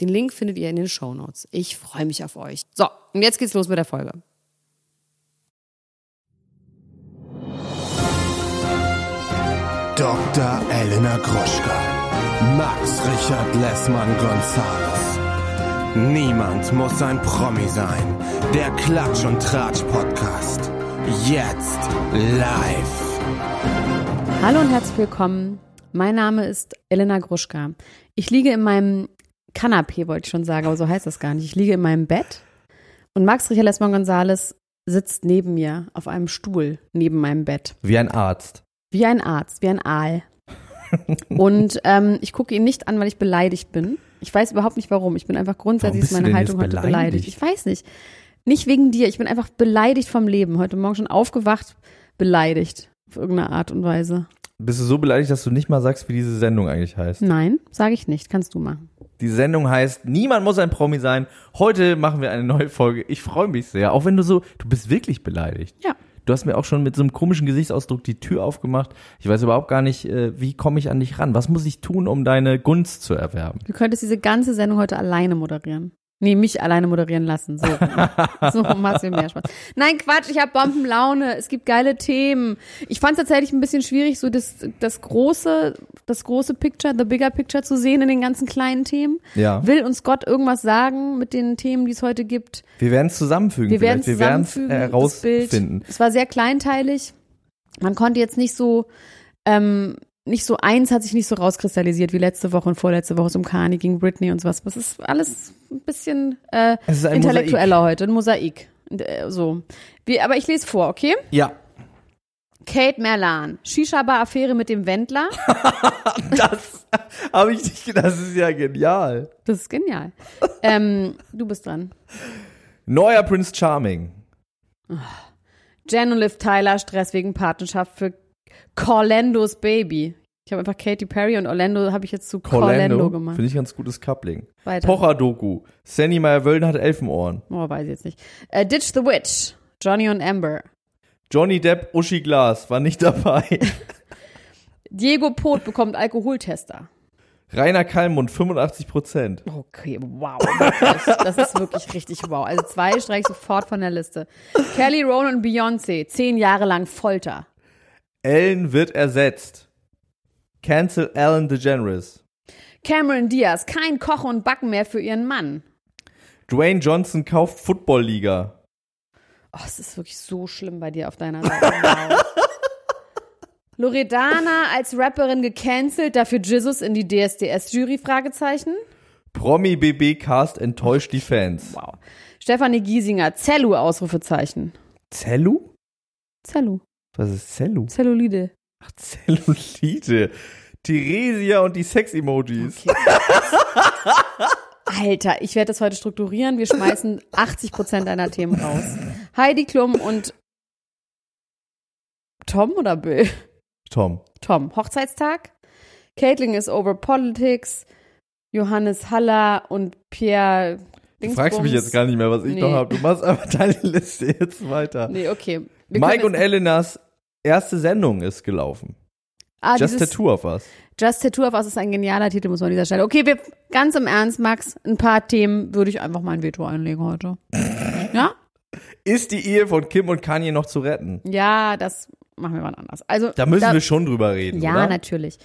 Den Link findet ihr in den Show Notes. Ich freue mich auf euch. So, und jetzt geht's los mit der Folge. Dr. Elena Gruschka. Max Richard Lessmann Gonzales. Niemand muss ein Promi sein. Der Klatsch und Tratsch Podcast. Jetzt live. Hallo und herzlich willkommen. Mein Name ist Elena Gruschka. Ich liege in meinem Kanapee, wollte ich schon sagen, aber so heißt das gar nicht. Ich liege in meinem Bett und Max Richard Lesmann Gonzales sitzt neben mir auf einem Stuhl neben meinem Bett. Wie ein Arzt. Wie ein Arzt, wie ein Aal. und ähm, ich gucke ihn nicht an, weil ich beleidigt bin. Ich weiß überhaupt nicht warum. Ich bin einfach grundsätzlich ist meine Haltung heute beleidigt? beleidigt. Ich weiß nicht. Nicht wegen dir. Ich bin einfach beleidigt vom Leben. Heute Morgen schon aufgewacht, beleidigt. Auf irgendeine Art und Weise. Bist du so beleidigt, dass du nicht mal sagst, wie diese Sendung eigentlich heißt? Nein, sage ich nicht. Kannst du machen. Die Sendung heißt Niemand muss ein Promi sein. Heute machen wir eine neue Folge. Ich freue mich sehr. Auch wenn du so, du bist wirklich beleidigt. Ja. Du hast mir auch schon mit so einem komischen Gesichtsausdruck die Tür aufgemacht. Ich weiß überhaupt gar nicht, äh, wie komme ich an dich ran? Was muss ich tun, um deine Gunst zu erwerben? Du könntest diese ganze Sendung heute alleine moderieren. Nee, mich alleine moderieren lassen. So, so machst du mehr Spaß. Nein, Quatsch, ich habe Bombenlaune. Es gibt geile Themen. Ich fand es tatsächlich ein bisschen schwierig, so das, das große, das große Picture, the bigger picture zu sehen in den ganzen kleinen Themen. Ja. Will uns Gott irgendwas sagen mit den Themen, die es heute gibt? Wir werden es zusammenfügen. Wir werden es herausfinden. Es war sehr kleinteilig. Man konnte jetzt nicht so ähm, nicht so eins hat sich nicht so rauskristallisiert wie letzte Woche und vorletzte Woche um Kani gegen Britney und sowas. Das ist alles ein bisschen äh, ein intellektueller Mosaik. heute, ein Mosaik. Äh, so. Wie, aber ich lese vor, okay? Ja. Kate Merlan, Shisha-Bar-Affäre mit dem Wendler. das habe ich nicht gedacht, das ist ja genial. Das ist genial. ähm, du bist dran. Neuer Prince Charming. Jen und Liv Tyler Stress wegen Partnerschaft für Corlandos Baby. Ich habe einfach Katy Perry und Orlando habe ich jetzt zu Corlando, gemacht. Finde ich ganz gutes Coupling. Weiter. Pocher-Doku. Sandy Meyer-Wölden hat Elfenohren. Oh, weiß ich jetzt nicht. Uh, Ditch the Witch. Johnny und Amber. Johnny Depp, Uschi Glas war nicht dabei. Diego Pot bekommt Alkoholtester. Rainer Kallmund, 85 Prozent. Okay, wow. Das ist wirklich richtig wow. Also zwei streiche ich sofort von der Liste. Kelly Rowan und Beyoncé, zehn Jahre lang Folter. Ellen wird ersetzt. Cancel Ellen DeGeneres. Cameron Diaz, kein Kochen und Backen mehr für ihren Mann. Dwayne Johnson kauft Football-Liga. Oh, es ist wirklich so schlimm bei dir auf deiner Seite. Wow. Loredana als Rapperin gecancelt, dafür Jesus in die DSDS-Jury? Fragezeichen. Promi BB Cast enttäuscht die Fans. Wow. Stefanie Giesinger, Zellu, Ausrufezeichen. Zellu? Zellu. Was ist Zellu? Zellulide. Ach, Zellulite. Theresia und die Sex-Emojis. Okay. Alter, ich werde das heute strukturieren. Wir schmeißen 80 Prozent deiner Themen raus. Heidi Klum und Tom oder Bill? Tom. Tom. Hochzeitstag. Caitlin is over politics. Johannes Haller und Pierre. Du fragst mich jetzt gar nicht mehr, was ich nee. noch habe. Du machst einfach deine Liste jetzt weiter. Nee, okay. Wir Mike und Elenas erste Sendung ist gelaufen. Ah, Just Tattoo of Us. Just Tattoo of Us ist ein genialer Titel, muss man an dieser Stelle. Okay, wir, ganz im Ernst, Max, ein paar Themen würde ich einfach mein Veto einlegen heute. ja? Ist die Ehe von Kim und Kanye noch zu retten? Ja, das machen wir mal anders. Also, da müssen da, wir schon drüber reden, Ja, oder? natürlich.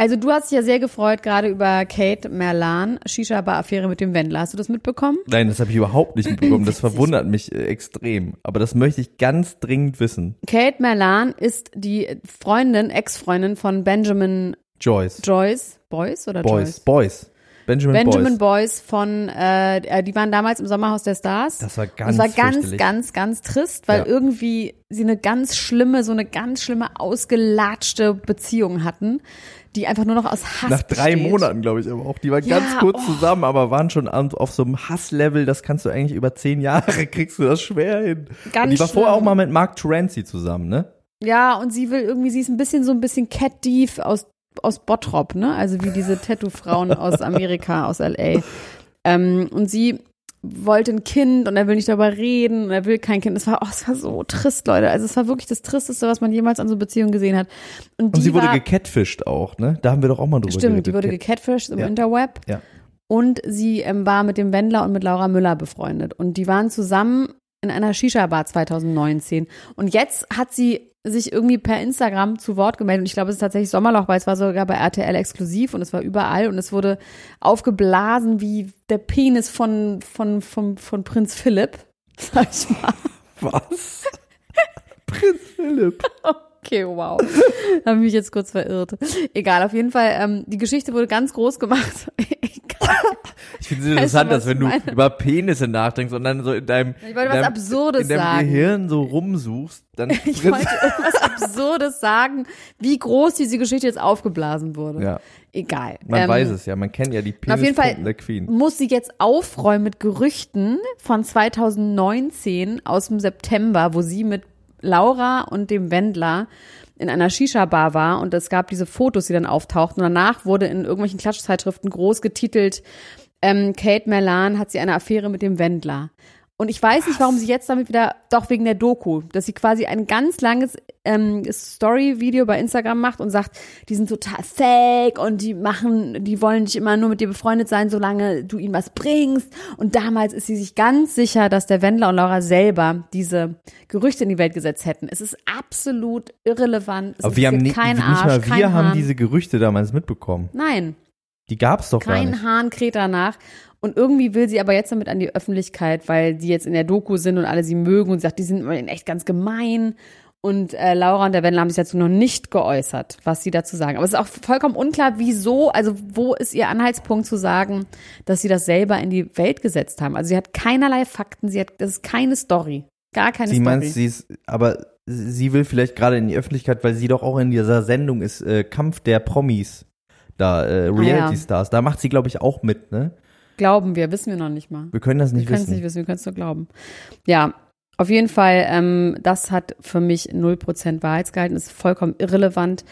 Also du hast dich ja sehr gefreut, gerade über Kate Merlan, Shisha-Bar-Affäre mit dem Wendler. Hast du das mitbekommen? Nein, das habe ich überhaupt nicht mitbekommen. Das verwundert mich äh, extrem. Aber das möchte ich ganz dringend wissen. Kate Merlan ist die Freundin, Ex-Freundin von Benjamin Joyce. Joyce. Boyce oder Boys. Joyce? Boys. Benjamin, Benjamin Boyce. Boys von, äh, äh, die waren damals im Sommerhaus der Stars. Das war ganz es war ganz, ganz, ganz trist, weil Ja. irgendwie sie eine ganz schlimme, so eine ganz schlimme, ausgelatschte Beziehung hatten, die einfach nur noch aus Hass Nach drei besteht. Monaten, glaube ich, aber auch. Die waren Ja, ganz kurz oh. zusammen, aber waren schon auf so einem Hasslevel, das kannst du eigentlich über zehn Jahre, kriegst du das schwer hin. Ganz Und die war vorher auch mal mit Mark Terenzi zusammen, ne? Ja, und sie will irgendwie, sie ist ein bisschen so ein bisschen Cat Dief aus, aus Bottrop, ne? Also wie diese Tattoo-Frauen aus Amerika, aus L.A. Ähm, und sie wollte ein Kind und er will nicht darüber reden und er will kein Kind. Es war, oh, es war so trist, Leute. Also es war wirklich das Tristeste, was man jemals an so Beziehungen gesehen hat. Und, Und die sie wurde war, gecatfished auch, ne? Da haben wir doch auch mal drüber Stimmt, geredet. die wurde Cat- gecatfished im Ja. Interweb. Ja. Und sie ähm, war mit dem Wendler und mit Laura Müller befreundet. Und die waren zusammen in einer Shisha-Bar 2019. Und jetzt hat sie sich irgendwie per Instagram zu Wort gemeldet. Und ich glaube, es ist tatsächlich Sommerloch, weil es war sogar bei RTL exklusiv und es war überall. Und es wurde aufgeblasen wie der Penis von, von, von, von Prinz Philipp. Sag ich mal. Was? Prinz Philipp. Okay, wow. Habe mich jetzt kurz verirrt. Egal, auf jeden Fall, ähm, die Geschichte wurde ganz groß gemacht. Ich finde es Weißt du, interessant, was dass wenn ich du meine? über Penisse nachdenkst und dann so in deinem, Ich wollte in was deinem, Absurdes in deinem sagen. Gehirn so rumsuchst, dann Ich wollte irgendwas Absurdes sagen, wie groß diese Geschichte jetzt aufgeblasen wurde. Ja. Egal. Man Ähm, weiß es ja, man kennt ja die auf jeden Fall der Queen. muss sie jetzt aufräumen mit Gerüchten von 2019 aus dem September, wo sie mit Laura und dem Wendler in einer Shisha-Bar war und es gab diese Fotos, die dann auftauchten. Und danach wurde in irgendwelchen Klatschzeitschriften groß getitelt, ähm, Kate Merlan hat sie eine Affäre mit dem Wendler. Und ich weiß nicht, warum sie jetzt damit wieder, doch wegen der Doku, dass sie quasi ein ganz langes ähm, Story-Video bei Instagram macht und sagt, die sind total fake und die machen, die wollen nicht immer nur mit dir befreundet sein, solange du ihnen was bringst. Und damals ist sie sich ganz sicher, dass der Wendler und Laura selber diese Gerüchte in die Welt gesetzt hätten. Es ist absolut irrelevant. Es Aber wir haben keinen nicht Arsch, mal kein wir haben Hahn. diese Gerüchte damals mitbekommen. Nein, Die gab es doch gar kein nicht. Hahn kräht danach. Und irgendwie will sie aber jetzt damit an die Öffentlichkeit, weil die jetzt in der Doku sind und alle sie mögen und sie sagt, die sind echt ganz gemein. Und äh, Laura und der Wendler haben sich dazu noch nicht geäußert, was sie dazu sagen. Aber es ist auch vollkommen unklar, wieso, also wo ist ihr Anhaltspunkt zu sagen, dass sie das selber in die Welt gesetzt haben. Also sie hat keinerlei Fakten, sie hat, das ist keine Story. Gar keine Sie Story. meinst, sie ist, aber sie will vielleicht gerade in die Öffentlichkeit, weil sie doch auch in dieser Sendung ist, äh, Kampf der Promis, da, äh, Reality Stars, da macht sie, glaube ich, auch mit, ne? Glauben wir, wissen wir noch nicht mal. Wir können das nicht Wir können es wissen. nicht wissen, wir können es nur glauben. Ja, auf jeden Fall, ähm, das hat für mich 0% Wahrheitsgehalt, ist vollkommen irrelevant.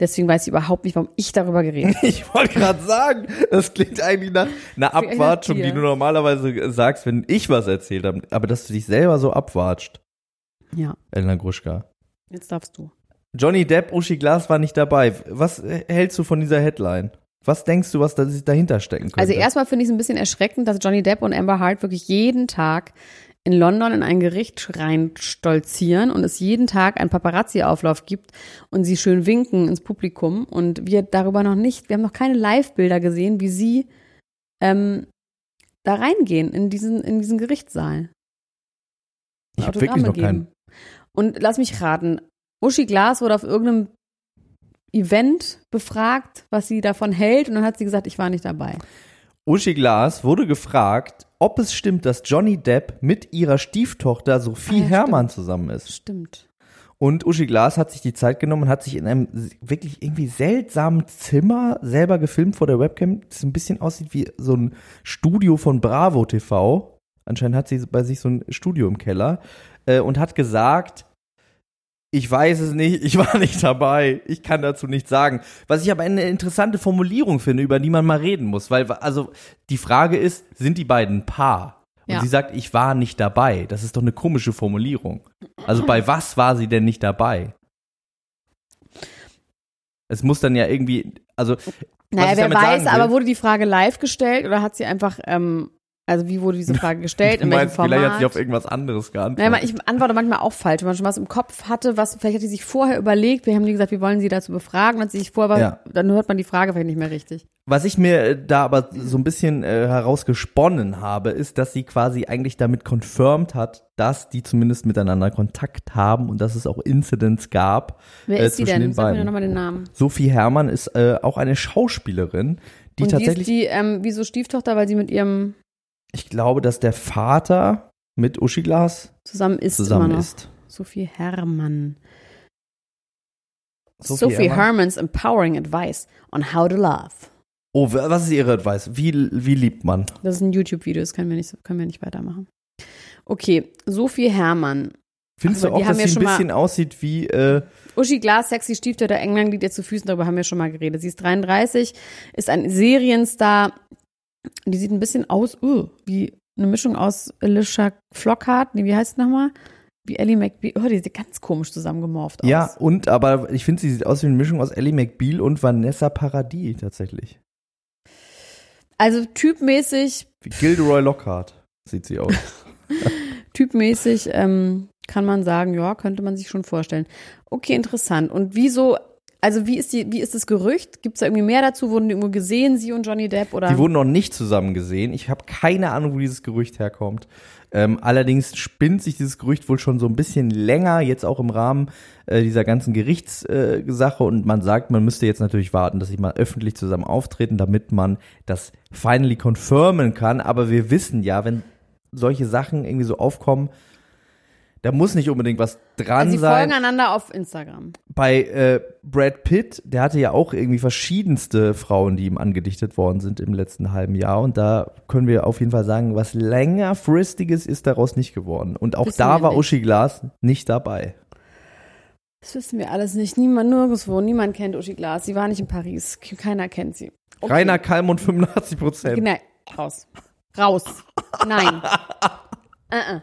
Deswegen weiß ich überhaupt nicht, warum ich darüber geredet habe. Ich wollte gerade sagen, das klingt eigentlich nach einer Abwatschung, dir. die du normalerweise sagst, wenn ich was erzählt habe. Aber dass du dich selber so abwatscht, Ja, Elena Gruschka. jetzt darfst du. Johnny Depp, Uschi Glas war nicht dabei. Was hältst du von dieser Headline? Was denkst du, was da dahinter stecken könnte? Also erstmal finde ich es ein bisschen erschreckend, dass Johnny Depp und Amber Hart wirklich jeden Tag in London in ein Gericht rein stolzieren und es jeden Tag einen Paparazzi-Auflauf gibt und sie schön winken ins Publikum und wir darüber noch nicht, wir haben noch keine Live-Bilder gesehen, wie sie ähm, da reingehen in diesen, in diesen Gerichtssaal. ich habe wirklich noch keinen. Und lass mich raten, Uschi Glas wurde auf irgendeinem Event befragt, was sie davon hält und dann hat sie gesagt, ich war nicht dabei. Uschi Glas wurde gefragt, ob es stimmt, dass Johnny Depp mit ihrer Stieftochter Sophie Ah, ja, Herrmann zusammen ist. Stimmt. Und Uschi Glas hat sich die Zeit genommen und hat sich in einem wirklich irgendwie seltsamen Zimmer selber gefilmt vor der Webcam, das ein bisschen aussieht wie so ein Studio von Bravo TV. Anscheinend hat sie bei sich so ein Studio im Keller äh, und hat gesagt, ich weiß es nicht, ich war nicht dabei, ich kann dazu nichts sagen. Was ich aber eine interessante Formulierung finde, über die man mal reden muss, weil also die Frage ist, sind die beiden ein Paar? Und Ja. sie sagt, ich war nicht dabei. Das ist doch eine komische Formulierung. Also bei was war sie denn nicht dabei? Es muss dann ja irgendwie, also Naja, wer weiß, aber wurde die Frage live gestellt oder hat sie einfach, ähm, also wie wurde diese Frage gestellt, du in welchem meinst, vielleicht hat sie auf Format? irgendwas anderes Naja, geantwortet. ich antworte manchmal auch falsch, wenn man schon was im Kopf hatte, was vielleicht hat sie sich vorher überlegt, wir haben die gesagt, wir wollen sie dazu befragen, hat sie sich vorher, Ja. dann hört man die Frage vielleicht nicht mehr richtig. Was ich mir äh, da aber so ein bisschen äh, herausgesponnen habe, ist, dass sie quasi eigentlich damit confirmed hat, dass die zumindest miteinander Kontakt haben und dass es auch Incidents gab. Wer äh, ist sie denn? Den Sag mir beiden. nochmal den Namen. Sophie Herrmann ist äh, auch eine Schauspielerin, die und tatsächlich, die ist die, ähm, wieso Stieftochter, weil sie mit ihrem ich glaube, dass der Vater mit Uschi Glas zusammen ist zusammen immer noch. ist. Sophie Herrmann. Sophie Sophie, Herrmann. Herman's Empowering Advice on How to Love. Oh, wa- was ist Ihre Advice? Wie, wie liebt man? Das ist ein YouTube-Video, das können wir, nicht, können wir nicht weitermachen. Okay, Sophie Hermann. Findest Aber du auch, dass ja sie ein bisschen aussieht wie, äh, Uschi Glas, sexy Stieftochter England liegt ihr zu Füßen, darüber haben wir schon mal geredet. Sie ist 33, ist ein Serienstar. Die sieht ein bisschen aus, uh, wie eine Mischung aus Alicia Flockhart, nee, wie heißt sie nochmal? Wie Ellie McBeal. Oh, die sieht ganz komisch zusammengemorpht aus. ja, und, aber ich finde, sie sieht aus wie eine Mischung aus Ellie McBeal und Vanessa Paradis tatsächlich. Also typmäßig, Wie Gilderoy Lockhart sieht sie aus. typmäßig ähm, kann man sagen, ja, könnte man sich schon vorstellen. Okay, interessant. Und wieso, also wie ist die, wie ist das Gerücht? Gibt es da irgendwie mehr dazu? Wurden die irgendwo gesehen, sie und Johnny Depp? Oder? Die wurden noch nicht zusammen gesehen. Ich habe keine Ahnung, wo dieses Gerücht herkommt. Ähm, allerdings spinnt sich dieses Gerücht wohl schon so ein bisschen länger, jetzt auch im Rahmen äh, dieser ganzen Gerichtssache. Äh, und man sagt, man müsste jetzt natürlich warten, dass sie mal öffentlich zusammen auftreten, damit man das finally confirmen kann. Aber wir wissen ja, wenn solche Sachen irgendwie so aufkommen, da muss nicht unbedingt was dran also sie sein folgen einander auf Instagram. bei äh, Brad Pitt, der hatte ja auch irgendwie verschiedenste Frauen, die ihm angedichtet worden sind im letzten halben Jahr. Und da können wir auf jeden Fall sagen, was längerfristiges ist daraus nicht geworden. Und auch Wissen da war nicht. Uschi Glas nicht dabei. Das wissen wir alles nicht. Niemand nirgendwo. Niemand kennt Uschi Glas. Sie war nicht in Paris. Keiner kennt sie. Okay. Rainer Kalmund 85 Prozent. Nein, raus. Raus. Nein. uh -uh.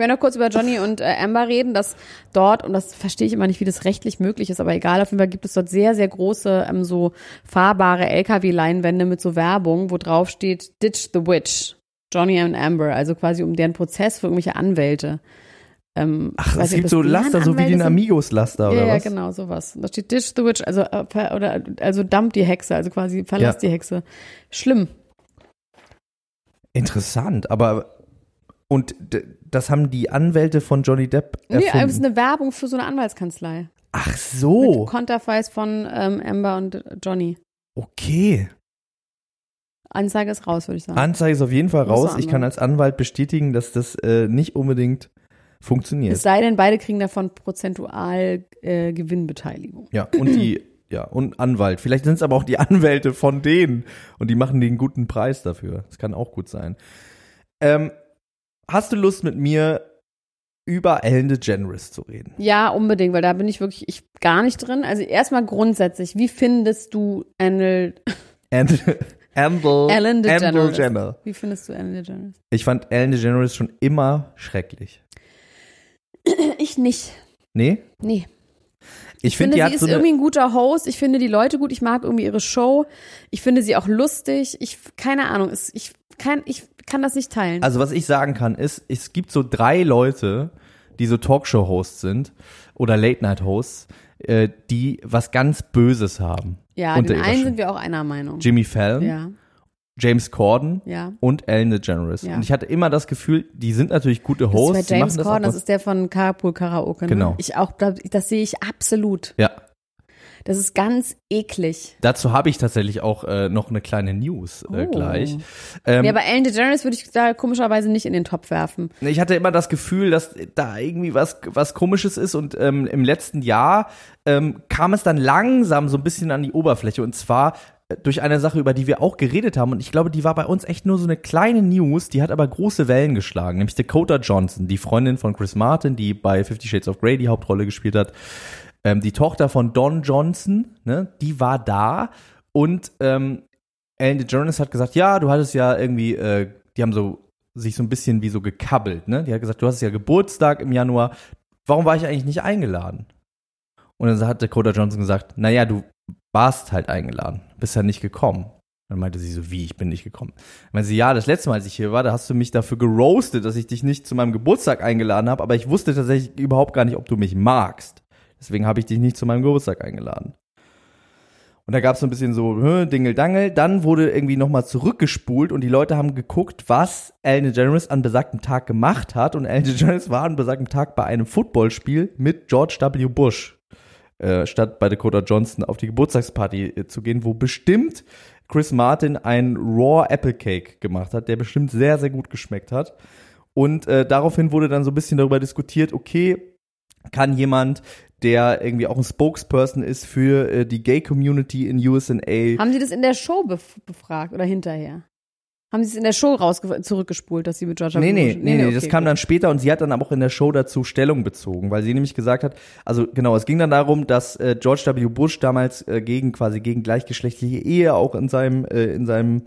Ich werde noch kurz über Johnny und äh, Amber reden, dass dort, und das verstehe ich immer nicht, wie das rechtlich möglich ist, aber egal, auf jeden Fall gibt es dort sehr, sehr große, ähm, so fahrbare LKW-Leinwände mit so Werbung, wo drauf steht, Ditch the Witch. Johnny und Amber, also quasi um deren Prozess für irgendwelche Anwälte. Ähm, Ach, es gibt so Laster, so wie den. Amigos-Laster, oder Ja, ja, was? genau, sowas. Da steht Ditch the Witch, also, äh, oder, also dump die Hexe, also quasi verlass Ja. die Hexe. Schlimm. Interessant, aber und das haben die Anwälte von Johnny Depp Nee, erfunden. es ist eine Werbung für so eine Anwaltskanzlei. Ach Mit so, Konterfeis von ähm, Amber und Johnny. okay. Anzeige ist raus, würde ich sagen. Anzeige ist auf jeden Fall raus. Ich kann als Anwalt bestätigen, dass das äh, nicht unbedingt funktioniert. es sei denn, beide kriegen davon prozentual äh, Gewinnbeteiligung. Ja, und die, ja, und Anwalt. Vielleicht sind es aber auch die Anwälte von denen und die machen den guten Preis dafür. Das kann auch gut sein. Ähm, hast du Lust mit mir über Ellen DeGeneres zu reden? Ja, unbedingt, weil da bin ich wirklich ich, gar nicht drin. Also erstmal grundsätzlich, wie findest du Annel, And, Andel, Ellen DeGeneres? Jenner. Wie findest du Ellen DeGeneres? Ich fand Ellen DeGeneres schon immer schrecklich. Ich nicht. Nee? Nee. Ich, Ich finde, finde, sie ist so irgendwie ein guter Host. Ich finde die Leute gut. Ich mag irgendwie ihre Show. Ich finde sie auch lustig. Ich, keine Ahnung. Ich, kann, ich kann das nicht teilen. Also was ich sagen kann, ist, es gibt so drei Leute, die so Talkshow-Hosts sind oder Late-Night-Hosts, äh, die was ganz Böses haben. ja, unter den einen sind wir auch einer Meinung. Jimmy Fallon, Ja, James Corden ja. und Ellen DeGeneres. Ja. Und ich hatte immer das Gefühl, die sind natürlich gute Das Hosts. ist bei die James das Corden, das was- ist der von Carpool Karaoke. Ne? Genau. Ich auch, das sehe ich absolut. ja, Das ist ganz eklig. dazu habe ich tatsächlich auch äh, noch eine kleine News äh, Oh. gleich. Ähm, ja, aber Ellen DeGeneres würde ich da komischerweise nicht in den Topf werfen. Ich hatte immer das Gefühl, dass da irgendwie was, was Komisches ist und ähm, im letzten Jahr ähm, kam es dann langsam so ein bisschen an die Oberfläche und zwar äh, durch eine Sache, über die wir auch geredet haben und ich glaube, die war bei uns echt nur so eine kleine News, die hat aber große Wellen geschlagen, nämlich Dakota Johnson, die Freundin von Chris Martin, die bei Fifty Shades of Grey die Hauptrolle gespielt hat, ähm, die Tochter von Don Johnson, ne, die war da und ähm, Ellen DeGeneres hat gesagt, ja, du hattest ja irgendwie, äh, die haben so sich so ein bisschen wie so gekabbelt, ne? Die hat gesagt, du hast ja Geburtstag im Januar, warum war ich eigentlich nicht eingeladen? Und dann hat Dakota Johnson gesagt, naja, du warst halt eingeladen, bist ja nicht gekommen. Dann meinte sie so, wie, ich bin nicht gekommen. Dann meinte sie, ja, das letzte Mal, als ich hier war, da hast du mich dafür geroastet, dass ich dich nicht zu meinem Geburtstag eingeladen habe, aber ich wusste tatsächlich überhaupt gar nicht, ob du mich magst. Deswegen habe ich dich nicht zu meinem Geburtstag eingeladen. Und da gab es so ein bisschen so hä, Dingeldangel. Dann wurde irgendwie nochmal zurückgespult und die Leute haben geguckt, was Ellen DeGeneres an besagtem Tag gemacht hat. Und Ellen DeGeneres war an besagtem Tag bei einem Footballspiel mit George W. Bush. Äh, statt bei Dakota Johnson auf die Geburtstagsparty äh, zu gehen, wo bestimmt Chris Martin einen Raw Apple Cake gemacht hat, der bestimmt sehr, sehr gut geschmeckt hat. Und äh, daraufhin wurde dann so ein bisschen darüber diskutiert, okay, kann jemand, der irgendwie auch ein Spokesperson ist für äh, die Gay Community in USA. Haben Sie das in der Show bef befragt oder hinterher? Haben Sie es in der Show raus zurückgespult, dass sie mit Georgia Nee, nee, Bush- nee, nee, okay, das kam gut. dann später und sie hat dann aber auch in der Show dazu Stellung bezogen, weil sie nämlich gesagt hat, also genau, es ging dann darum, dass äh, George W. Bush damals äh, gegen quasi gegen gleichgeschlechtliche Ehe auch in seinem äh, in seinem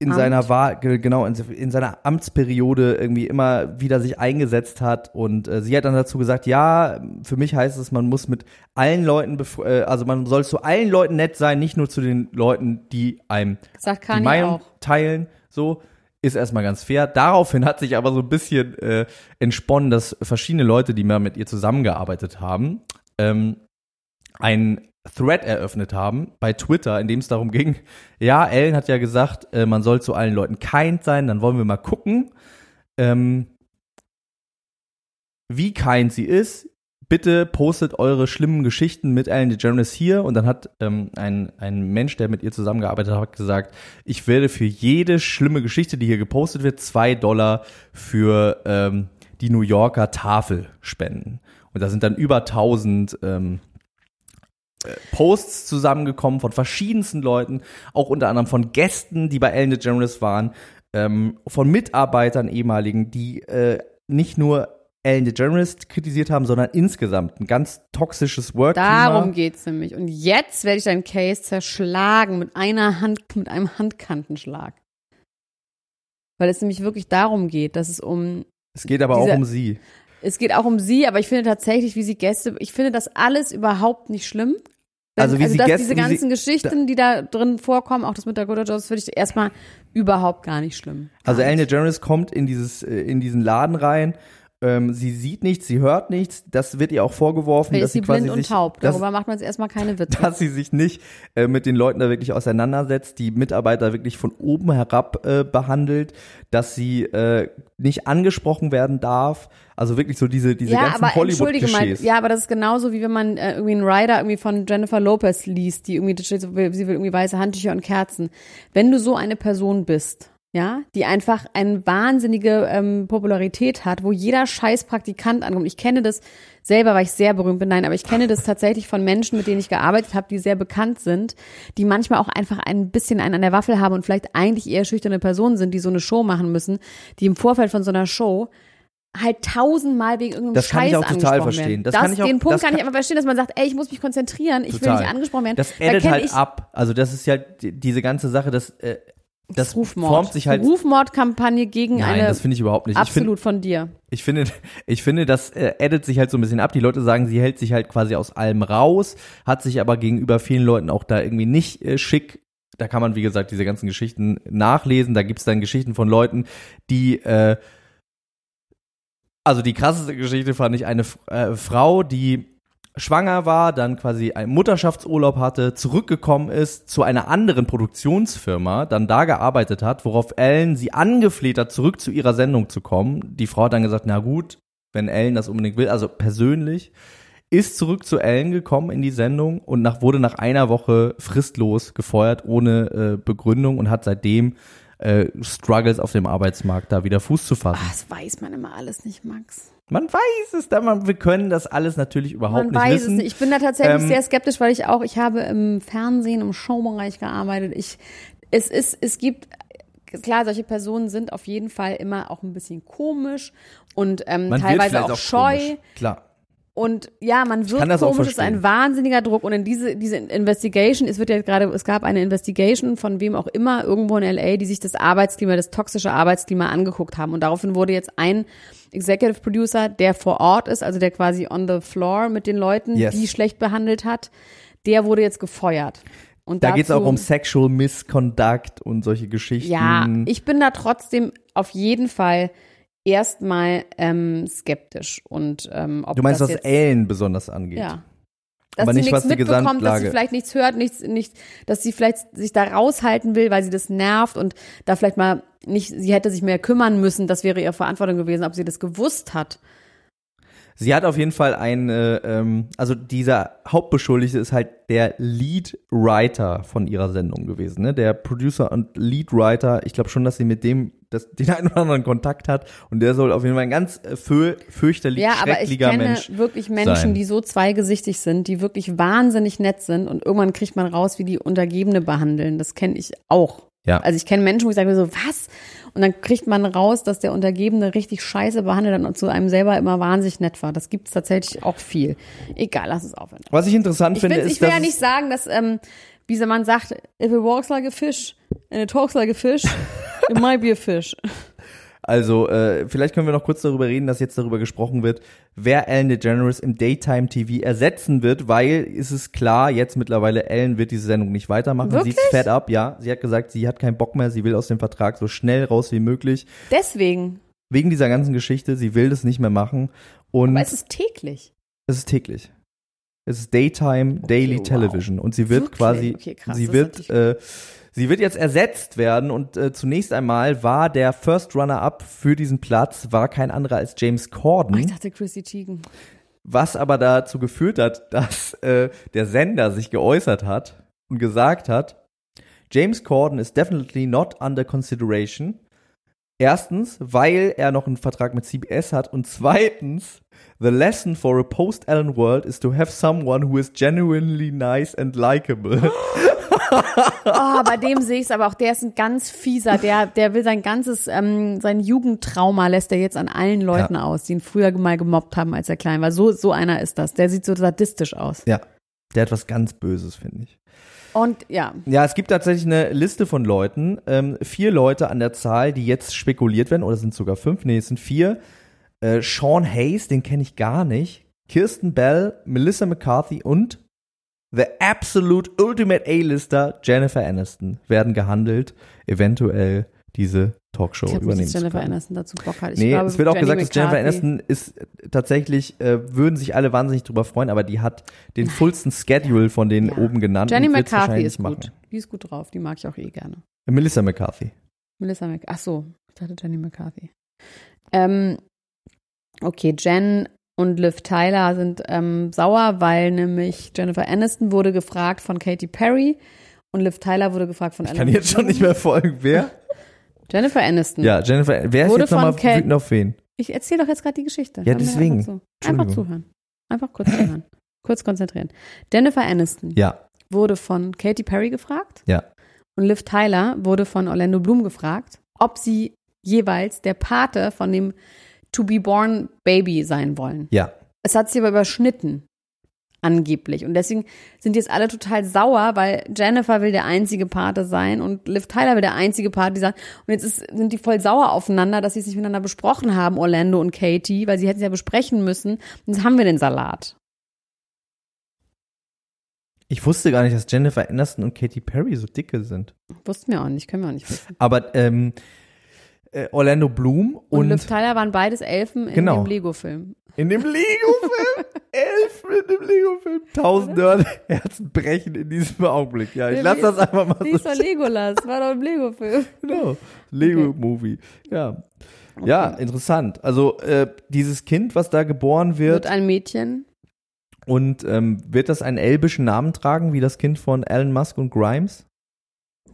in Amt. seiner Wahl, ge- genau, in, in seiner Amtsperiode irgendwie immer wieder sich eingesetzt hat und äh, sie hat dann dazu gesagt, ja, für mich heißt es, man muss mit allen Leuten, äh, also man soll zu allen Leuten nett sein, nicht nur zu den Leuten, die einem Sagt die Meinung auch. teilen, so ist erstmal ganz fair. Daraufhin hat sich aber so ein bisschen äh, entsponnen, dass verschiedene Leute, die mal mit ihr zusammengearbeitet haben, ähm, ein Thread eröffnet haben bei Twitter, in dem es darum ging, ja, Ellen hat ja gesagt, äh, man soll zu allen Leuten kind sein, dann wollen wir mal gucken, ähm, wie kind sie ist. Bitte postet eure schlimmen Geschichten mit Ellen DeGeneres hier. Und dann hat ähm, ein, ein Mensch, der mit ihr zusammengearbeitet hat, gesagt, ich werde für jede schlimme Geschichte, die hier gepostet wird, zwei Dollar für ähm, die New Yorker Tafel spenden. Und da sind dann über 1000 ähm, äh, Posts zusammengekommen von verschiedensten Leuten, auch unter anderem von Gästen, die bei Ellen DeGeneres waren, ähm, von Mitarbeitern ehemaligen, die äh, nicht nur Ellen DeGeneres kritisiert haben, sondern insgesamt ein ganz toxisches Workklima. Darum geht's nämlich. Und jetzt werde ich deinen Case zerschlagen mit einer Hand, mit einem Handkantenschlag. Weil es nämlich wirklich darum geht, dass es um, Es geht aber auch Diese- um sie. es geht auch um sie, aber ich finde tatsächlich, wie sie Gäste, ich finde das alles überhaupt nicht schlimm. Wenn, Also wie sie dass diese wie sie- ganzen Geschichten, die da drin vorkommen, auch das mit Dakota Jones, finde ich erstmal überhaupt gar nicht schlimm. Also Gar Ellen nicht. DeGeneres kommt in dieses äh, in diesen Laden rein. Ähm, sie sieht nichts, sie hört nichts. Das wird ihr auch vorgeworfen, Vielleicht dass ist sie sie blind und sich, taub. dass, Darüber macht man jetzt erstmal keine Witze. dass sie sich nicht äh, mit den Leuten da wirklich auseinandersetzt, die Mitarbeiter wirklich von oben herab äh, behandelt, dass sie äh, nicht angesprochen werden darf. Also wirklich so diese diese ja, ganzen aber entschuldige mal, Hollywood-Klischees. ja, aber das ist genauso wie wenn man äh, irgendwie einen Rider irgendwie von Jennifer Lopez liest, die irgendwie, steht sie will irgendwie weiße Handtücher und Kerzen. Wenn du so eine Person bist, ja, die einfach eine wahnsinnige ähm, Popularität hat, wo jeder scheiß Praktikant ankommt. Ich kenne das selber, weil ich sehr berühmt bin, nein, aber ich kenne das tatsächlich von Menschen, mit denen ich gearbeitet habe, die sehr bekannt sind, die manchmal auch einfach ein bisschen einen an der Waffel haben und vielleicht eigentlich eher schüchterne Personen sind, die so eine Show machen müssen, die im Vorfeld von so einer Show halt tausendmal wegen irgendeinem Das kann Scheiß ich auch total verstehen. Das Das, kann ich auch- den Punkt das kann, ich kann- aber verstehen, dass man sagt, ey, ich muss mich konzentrieren, ich will nicht angesprochen werden. Das Da addet kenn halt ich ab. Also das ist ja die- diese ganze Sache, das äh, das Rufmord. formt sich halt Rufmordkampagne gegen Nein, eine das finde ich überhaupt nicht. Absolut von dir. Ich finde, ich finde, das äh, addet sich halt so ein bisschen ab. Die Leute sagen, sie hält sich halt quasi aus allem raus, hat sich aber gegenüber vielen Leuten auch da irgendwie nicht äh, schick. Da kann man, wie gesagt, diese ganzen Geschichten nachlesen. Da gibt's dann Geschichten von Leuten, die, äh, also die krasseste Geschichte fand ich eine äh, Frau, die schwanger war, dann quasi einen Mutterschaftsurlaub hatte, zurückgekommen ist zu einer anderen Produktionsfirma, dann da gearbeitet hat, worauf Ellen sie angefleht hat, zurück zu ihrer Sendung zu kommen. Die Frau hat dann gesagt, na gut, wenn Ellen das unbedingt will, also persönlich, ist zurück zu Ellen gekommen in die Sendung und nach, wurde nach einer Woche fristlos gefeuert, ohne äh, Begründung und hat seitdem äh, Struggles auf dem Arbeitsmarkt da wieder Fuß zu fassen. Ah, das weiß man immer alles nicht, Max. Man weiß es, da man, wir können das alles natürlich überhaupt Man nicht weiß wissen. es nicht. Ich bin da tatsächlich Ähm, sehr skeptisch, weil ich auch, ich habe im Fernsehen, im Showbereich gearbeitet. Ich, es ist, es gibt, klar, solche Personen sind auf jeden Fall immer auch ein bisschen komisch und ähm, Man teilweise vielleicht auch, scheu. komisch. Klar. Und ja, man wird komisch, es ist ein wahnsinniger Druck. Und in diese, diese Investigation, es wird ja gerade, es gab eine Investigation von wem auch immer irgendwo in LA, die sich das Arbeitsklima, das toxische Arbeitsklima angeguckt haben. Und daraufhin wurde jetzt ein Executive Producer, der vor Ort ist, also der quasi on the floor mit den Leuten, Yes. die schlecht behandelt hat, der wurde jetzt gefeuert. Und Da dazu, geht's auch um Sexual Misconduct und solche Geschichten. Ja, ich bin da trotzdem auf jeden Fall erstmal ähm, skeptisch. Und ähm, ob du meinst, das was jetzt, Ellen besonders angeht. Ja. Dass Aber sie nicht, nichts was die mitbekommt, dass sie vielleicht nichts hört, nichts, nichts, dass sie vielleicht sich da raushalten will, weil sie das nervt und da vielleicht mal nicht, sie hätte sich mehr kümmern müssen, das wäre ihre Verantwortung gewesen, ob sie das gewusst hat. Sie hat auf jeden Fall eine, ähm, also dieser Hauptbeschuldigte ist halt der Lead Writer von ihrer Sendung gewesen, ne? Der Producer und Lead Writer. Ich glaube schon, dass sie mit dem das, den einen oder anderen Kontakt hat und der soll auf jeden Fall ein ganz äh, für, fürchterlich Ja, aber ich schrecklicher kenne Mensch wirklich Menschen, sein. die so zweigesichtig sind, die wirklich wahnsinnig nett sind und irgendwann kriegt man raus, wie die Untergebene behandeln. Das kenne ich auch. Ja. Also ich kenne Menschen, wo ich sage mir so, was? Und dann kriegt man raus, dass der Untergebene richtig scheiße behandelt hat und zu einem selber immer wahnsinnig nett war. Das gibt es tatsächlich auch viel. Egal, lass es aufhören. Was ich interessant Ich, finde, ist, ich will ja nicht sagen, dass, ähm, wie so man sagt, if it walks like a fish and it talks like a fish, it might be a fish. Also, äh, vielleicht können wir noch kurz darüber reden, dass jetzt darüber gesprochen wird, wer Ellen DeGeneres im Daytime TV ersetzen wird, weil ist es klar, jetzt mittlerweile Ellen wird diese Sendung nicht weitermachen. Wirklich? Sie ist fed up, ja. Sie hat gesagt, sie hat keinen Bock mehr, sie will aus dem Vertrag so schnell raus wie möglich. Deswegen. Wegen dieser ganzen Geschichte, sie will das nicht mehr machen. Und Aber es ist täglich. es ist täglich. Es ist Daytime Daily wow. Television und sie wird Wirklich? quasi, Okay, krass, sie wird, äh, sie wird jetzt ersetzt werden und äh, zunächst einmal war der First Runner-up für diesen Platz war kein anderer als James Corden. Oh, ich dachte Chrissy Teigen. Was aber dazu geführt hat, dass äh, der Sender sich geäußert hat und gesagt hat, James Corden is definitely not under consideration. Erstens, weil er noch einen Vertrag mit CBS hat und zweitens, the lesson for a post-Allen world is to have someone who is genuinely nice and likable. Oh, bei dem sehe ich es aber auch, der ist ein ganz fieser, der, der will sein ganzes, ähm, sein Jugendtrauma lässt er jetzt an allen Leuten aus, die ihn früher mal gemobbt haben, als er klein war. So, so einer ist das. Der sieht so sadistisch aus. ja, der hat was ganz Böses, finde ich. Und ja, Ja, es gibt tatsächlich eine Liste von Leuten, ähm, vier Leute an der Zahl, die jetzt spekuliert werden, oder sind sogar fünf, nee, es sind vier. Äh, Sean Hayes, den kenne ich gar nicht. Kirsten Bell, Melissa McCarthy und The Absolute Ultimate A-Lister Jennifer Aniston werden gehandelt, eventuell diese Talkshow ich übernehmen nicht, Jennifer können. Aniston dazu Bock hat. Ich nee, glaube, es wird auch Jenny gesagt, dass Jennifer McCarthy- Aniston ist tatsächlich, äh, würden sich alle wahnsinnig drüber freuen, aber die hat den fullsten Schedule von den Ja. oben genannten. Jenny McCarthy ist machen. gut. Die ist gut drauf. Die mag ich auch eh gerne. Melissa McCarthy. Melissa Mc, ach so, ich dachte Jenny McCarthy. Ähm, okay, Jen und Liv Tyler sind ähm, sauer, weil nämlich Jennifer Aniston wurde gefragt von Katy Perry und Liv Tyler wurde gefragt von Ich kann jetzt schon nicht mehr folgen. Wer? Jennifer Aniston. Ja, Jennifer, wer ist Wurde jetzt nochmal wütend auf wen? Ich erzähle doch jetzt gerade die Geschichte. Ja, deswegen. Einfach, zu. einfach zuhören. Einfach kurz zuhören. kurz konzentrieren. Jennifer Aniston Ja, wurde von Katy Perry gefragt ja. und Liv Tyler wurde von Orlando Bloom gefragt, ob sie jeweils der Pate von dem To Be Born Baby sein wollen. Ja. Es hat sich aber überschnitten. Angeblich. Und deswegen sind jetzt alle total sauer, weil Jennifer will der einzige Pate sein und Liv Tyler will der einzige Pate sein. Und jetzt ist, sind die voll sauer aufeinander, dass sie es nicht miteinander besprochen haben, Orlando und Katie, weil sie hätten es ja besprechen müssen. Und jetzt haben wir den Salat. Ich wusste gar nicht, dass Jennifer Aniston und Katy Perry so dicke sind. Wussten wir auch nicht, können wir auch nicht wissen. Aber ähm, äh, Orlando Bloom Und, und, Liv Tyler waren beides Elfen in Genau. dem Lego-Film. in dem Lego-Film, elf in dem Lego-Film, tausend Herzen brechen in diesem Augenblick. Ja, ich lasse das einfach mal so ist doch Legolas, war doch ein Lego-Film. Genau. Lego-Movie. Ja. Ja, interessant. Also äh, dieses Kind, was da geboren Wird wird, ein Mädchen. und ähm, wird das einen elbischen Namen tragen, wie das Kind von Elon Musk und Grimes?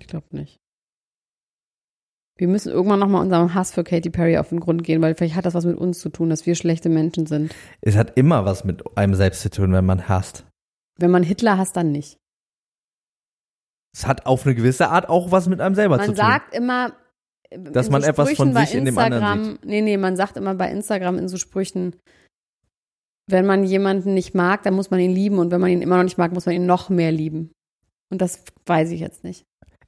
Ich glaube nicht. Wir müssen irgendwann nochmal unserem Hass für Katy Perry auf den Grund gehen, weil vielleicht hat das was mit uns zu tun, dass wir schlechte Menschen sind. Es hat immer was mit einem selbst zu tun, wenn man hasst. Wenn man Hitler hasst, dann nicht. Es hat auf eine gewisse Art auch was mit einem selber zu Man tun. sagt immer, Dass man etwas Sprüchen von sich in dem anderen Instagram- Nee, nee, man sagt immer bei Instagram in so Sprüchen, wenn man jemanden nicht mag, dann muss man ihn lieben und wenn man ihn immer noch nicht mag, muss man ihn noch mehr lieben. Und das weiß ich jetzt nicht.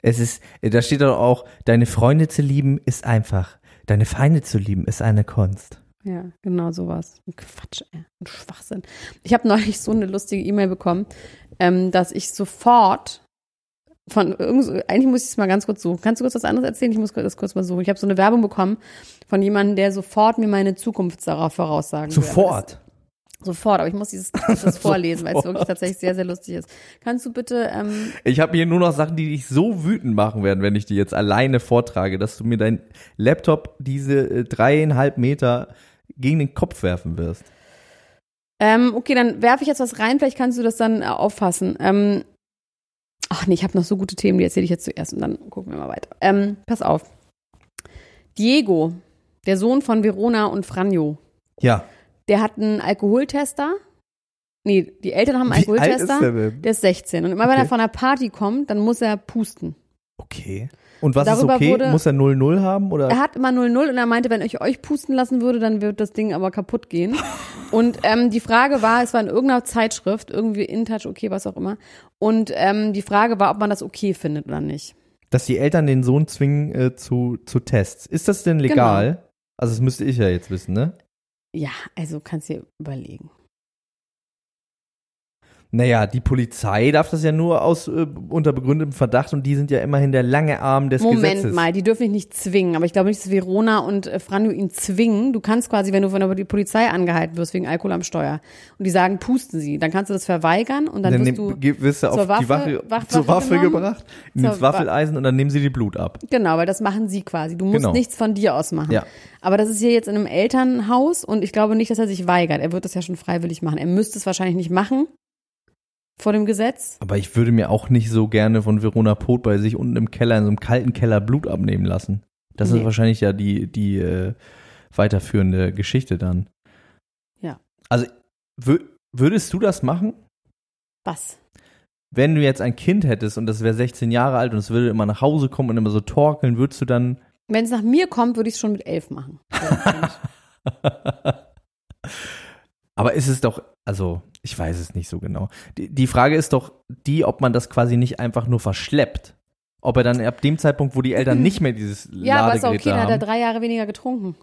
Es ist, da steht doch auch, deine Freunde zu lieben ist einfach. Deine Feinde zu lieben ist eine Kunst. Ja, genau sowas. Ein Quatsch, ey. Ein Schwachsinn. Ich habe neulich so eine lustige E-Mail bekommen, ähm, dass ich sofort von irgend eigentlich muss ich es mal ganz kurz suchen. Kannst du kurz was anderes erzählen? Ich muss das kurz mal suchen. Ich habe so eine Werbung bekommen von jemandem, der sofort mir meine Zukunft darauf voraussagen. Sofort. Sofort, aber ich muss dieses das vorlesen, weil es wirklich tatsächlich sehr, sehr lustig ist. Kannst du bitte, ähm, Ich habe hier nur noch Sachen, die dich so wütend machen werden, wenn ich die jetzt alleine vortrage, dass du mir dein Laptop diese äh, dreieinhalb Meter gegen den Kopf werfen wirst. Ähm, okay, dann werfe ich jetzt was rein, vielleicht kannst du das dann äh, auffassen. Ähm, ach nee, ich habe noch so gute Themen, die erzähle ich jetzt zuerst und dann gucken wir mal weiter. Ähm, pass auf. Diego, der Sohn von Verona und Franjo, Ja. Der hat einen Alkoholtester. Nee, die Eltern haben einen Wie alt ist Alkoholtester. der denn? Der ist 16. Und immer wenn Okay. er von einer Party kommt, dann muss er pusten. Okay. Und was Darüber ist okay? wurde- Muss er 0-0 haben? Oder? Er hat immer 0-0 und er meinte, wenn ich euch pusten lassen würde, dann wird das Ding aber kaputt gehen. Und ähm, die Frage war, es war in irgendeiner Zeitschrift, irgendwie InTouch, okay, was auch immer. Und ähm, die Frage war, ob man das okay findet oder nicht. Dass die Eltern den Sohn zwingen äh, zu, zu Tests. Ist das denn legal? Genau. Also das müsste ich ja jetzt wissen, ne? Ja, also kannst dir überlegen. Naja, die Polizei darf das ja nur aus äh, unter begründetem Verdacht und die sind ja immerhin der lange Arm des Moment Gesetzes. mal, die dürfen dich nicht zwingen, aber ich glaube nicht, dass Verona und äh, Franjo ihn zwingen. Du kannst quasi, wenn du von der Polizei angehalten wirst wegen Alkohol am Steuer und die sagen, pusten sie, dann kannst du das verweigern und dann, Dann wirst du wirst du zur auf die Waffe- Waffe, Wach- zur Waffe Waffe genommen, gebracht, ins Waffeleisen und dann nehmen sie die Blut ab. Genau, weil das machen sie quasi. Du musst Genau. nichts von dir aus machen. Ja. Aber das ist hier jetzt in einem Elternhaus und ich glaube nicht, dass er sich weigert. Er wird das ja schon freiwillig machen. Er müsste es wahrscheinlich nicht machen vor dem Gesetz. Aber ich würde mir auch nicht so gerne von Verona Pot bei sich unten im Keller, in so einem kalten Keller Blut abnehmen lassen. Das Nee. ist wahrscheinlich ja die, die äh, weiterführende Geschichte dann. Ja. Also wür würdest du das machen? Was? Wenn du jetzt ein Kind hättest und das wäre 16 Jahre alt und es würde immer nach Hause kommen und immer so torkeln, würdest du dann Wenn es nach mir kommt, würde ich es schon mit elf machen. Aber ist es doch, also ich weiß es nicht so genau. Die, die Frage ist doch die, ob man das quasi nicht einfach nur verschleppt. Ob er dann ab dem Zeitpunkt, wo die Eltern nicht mehr dieses ja, aber ist auch okay, dann da hat er drei Jahre weniger getrunken.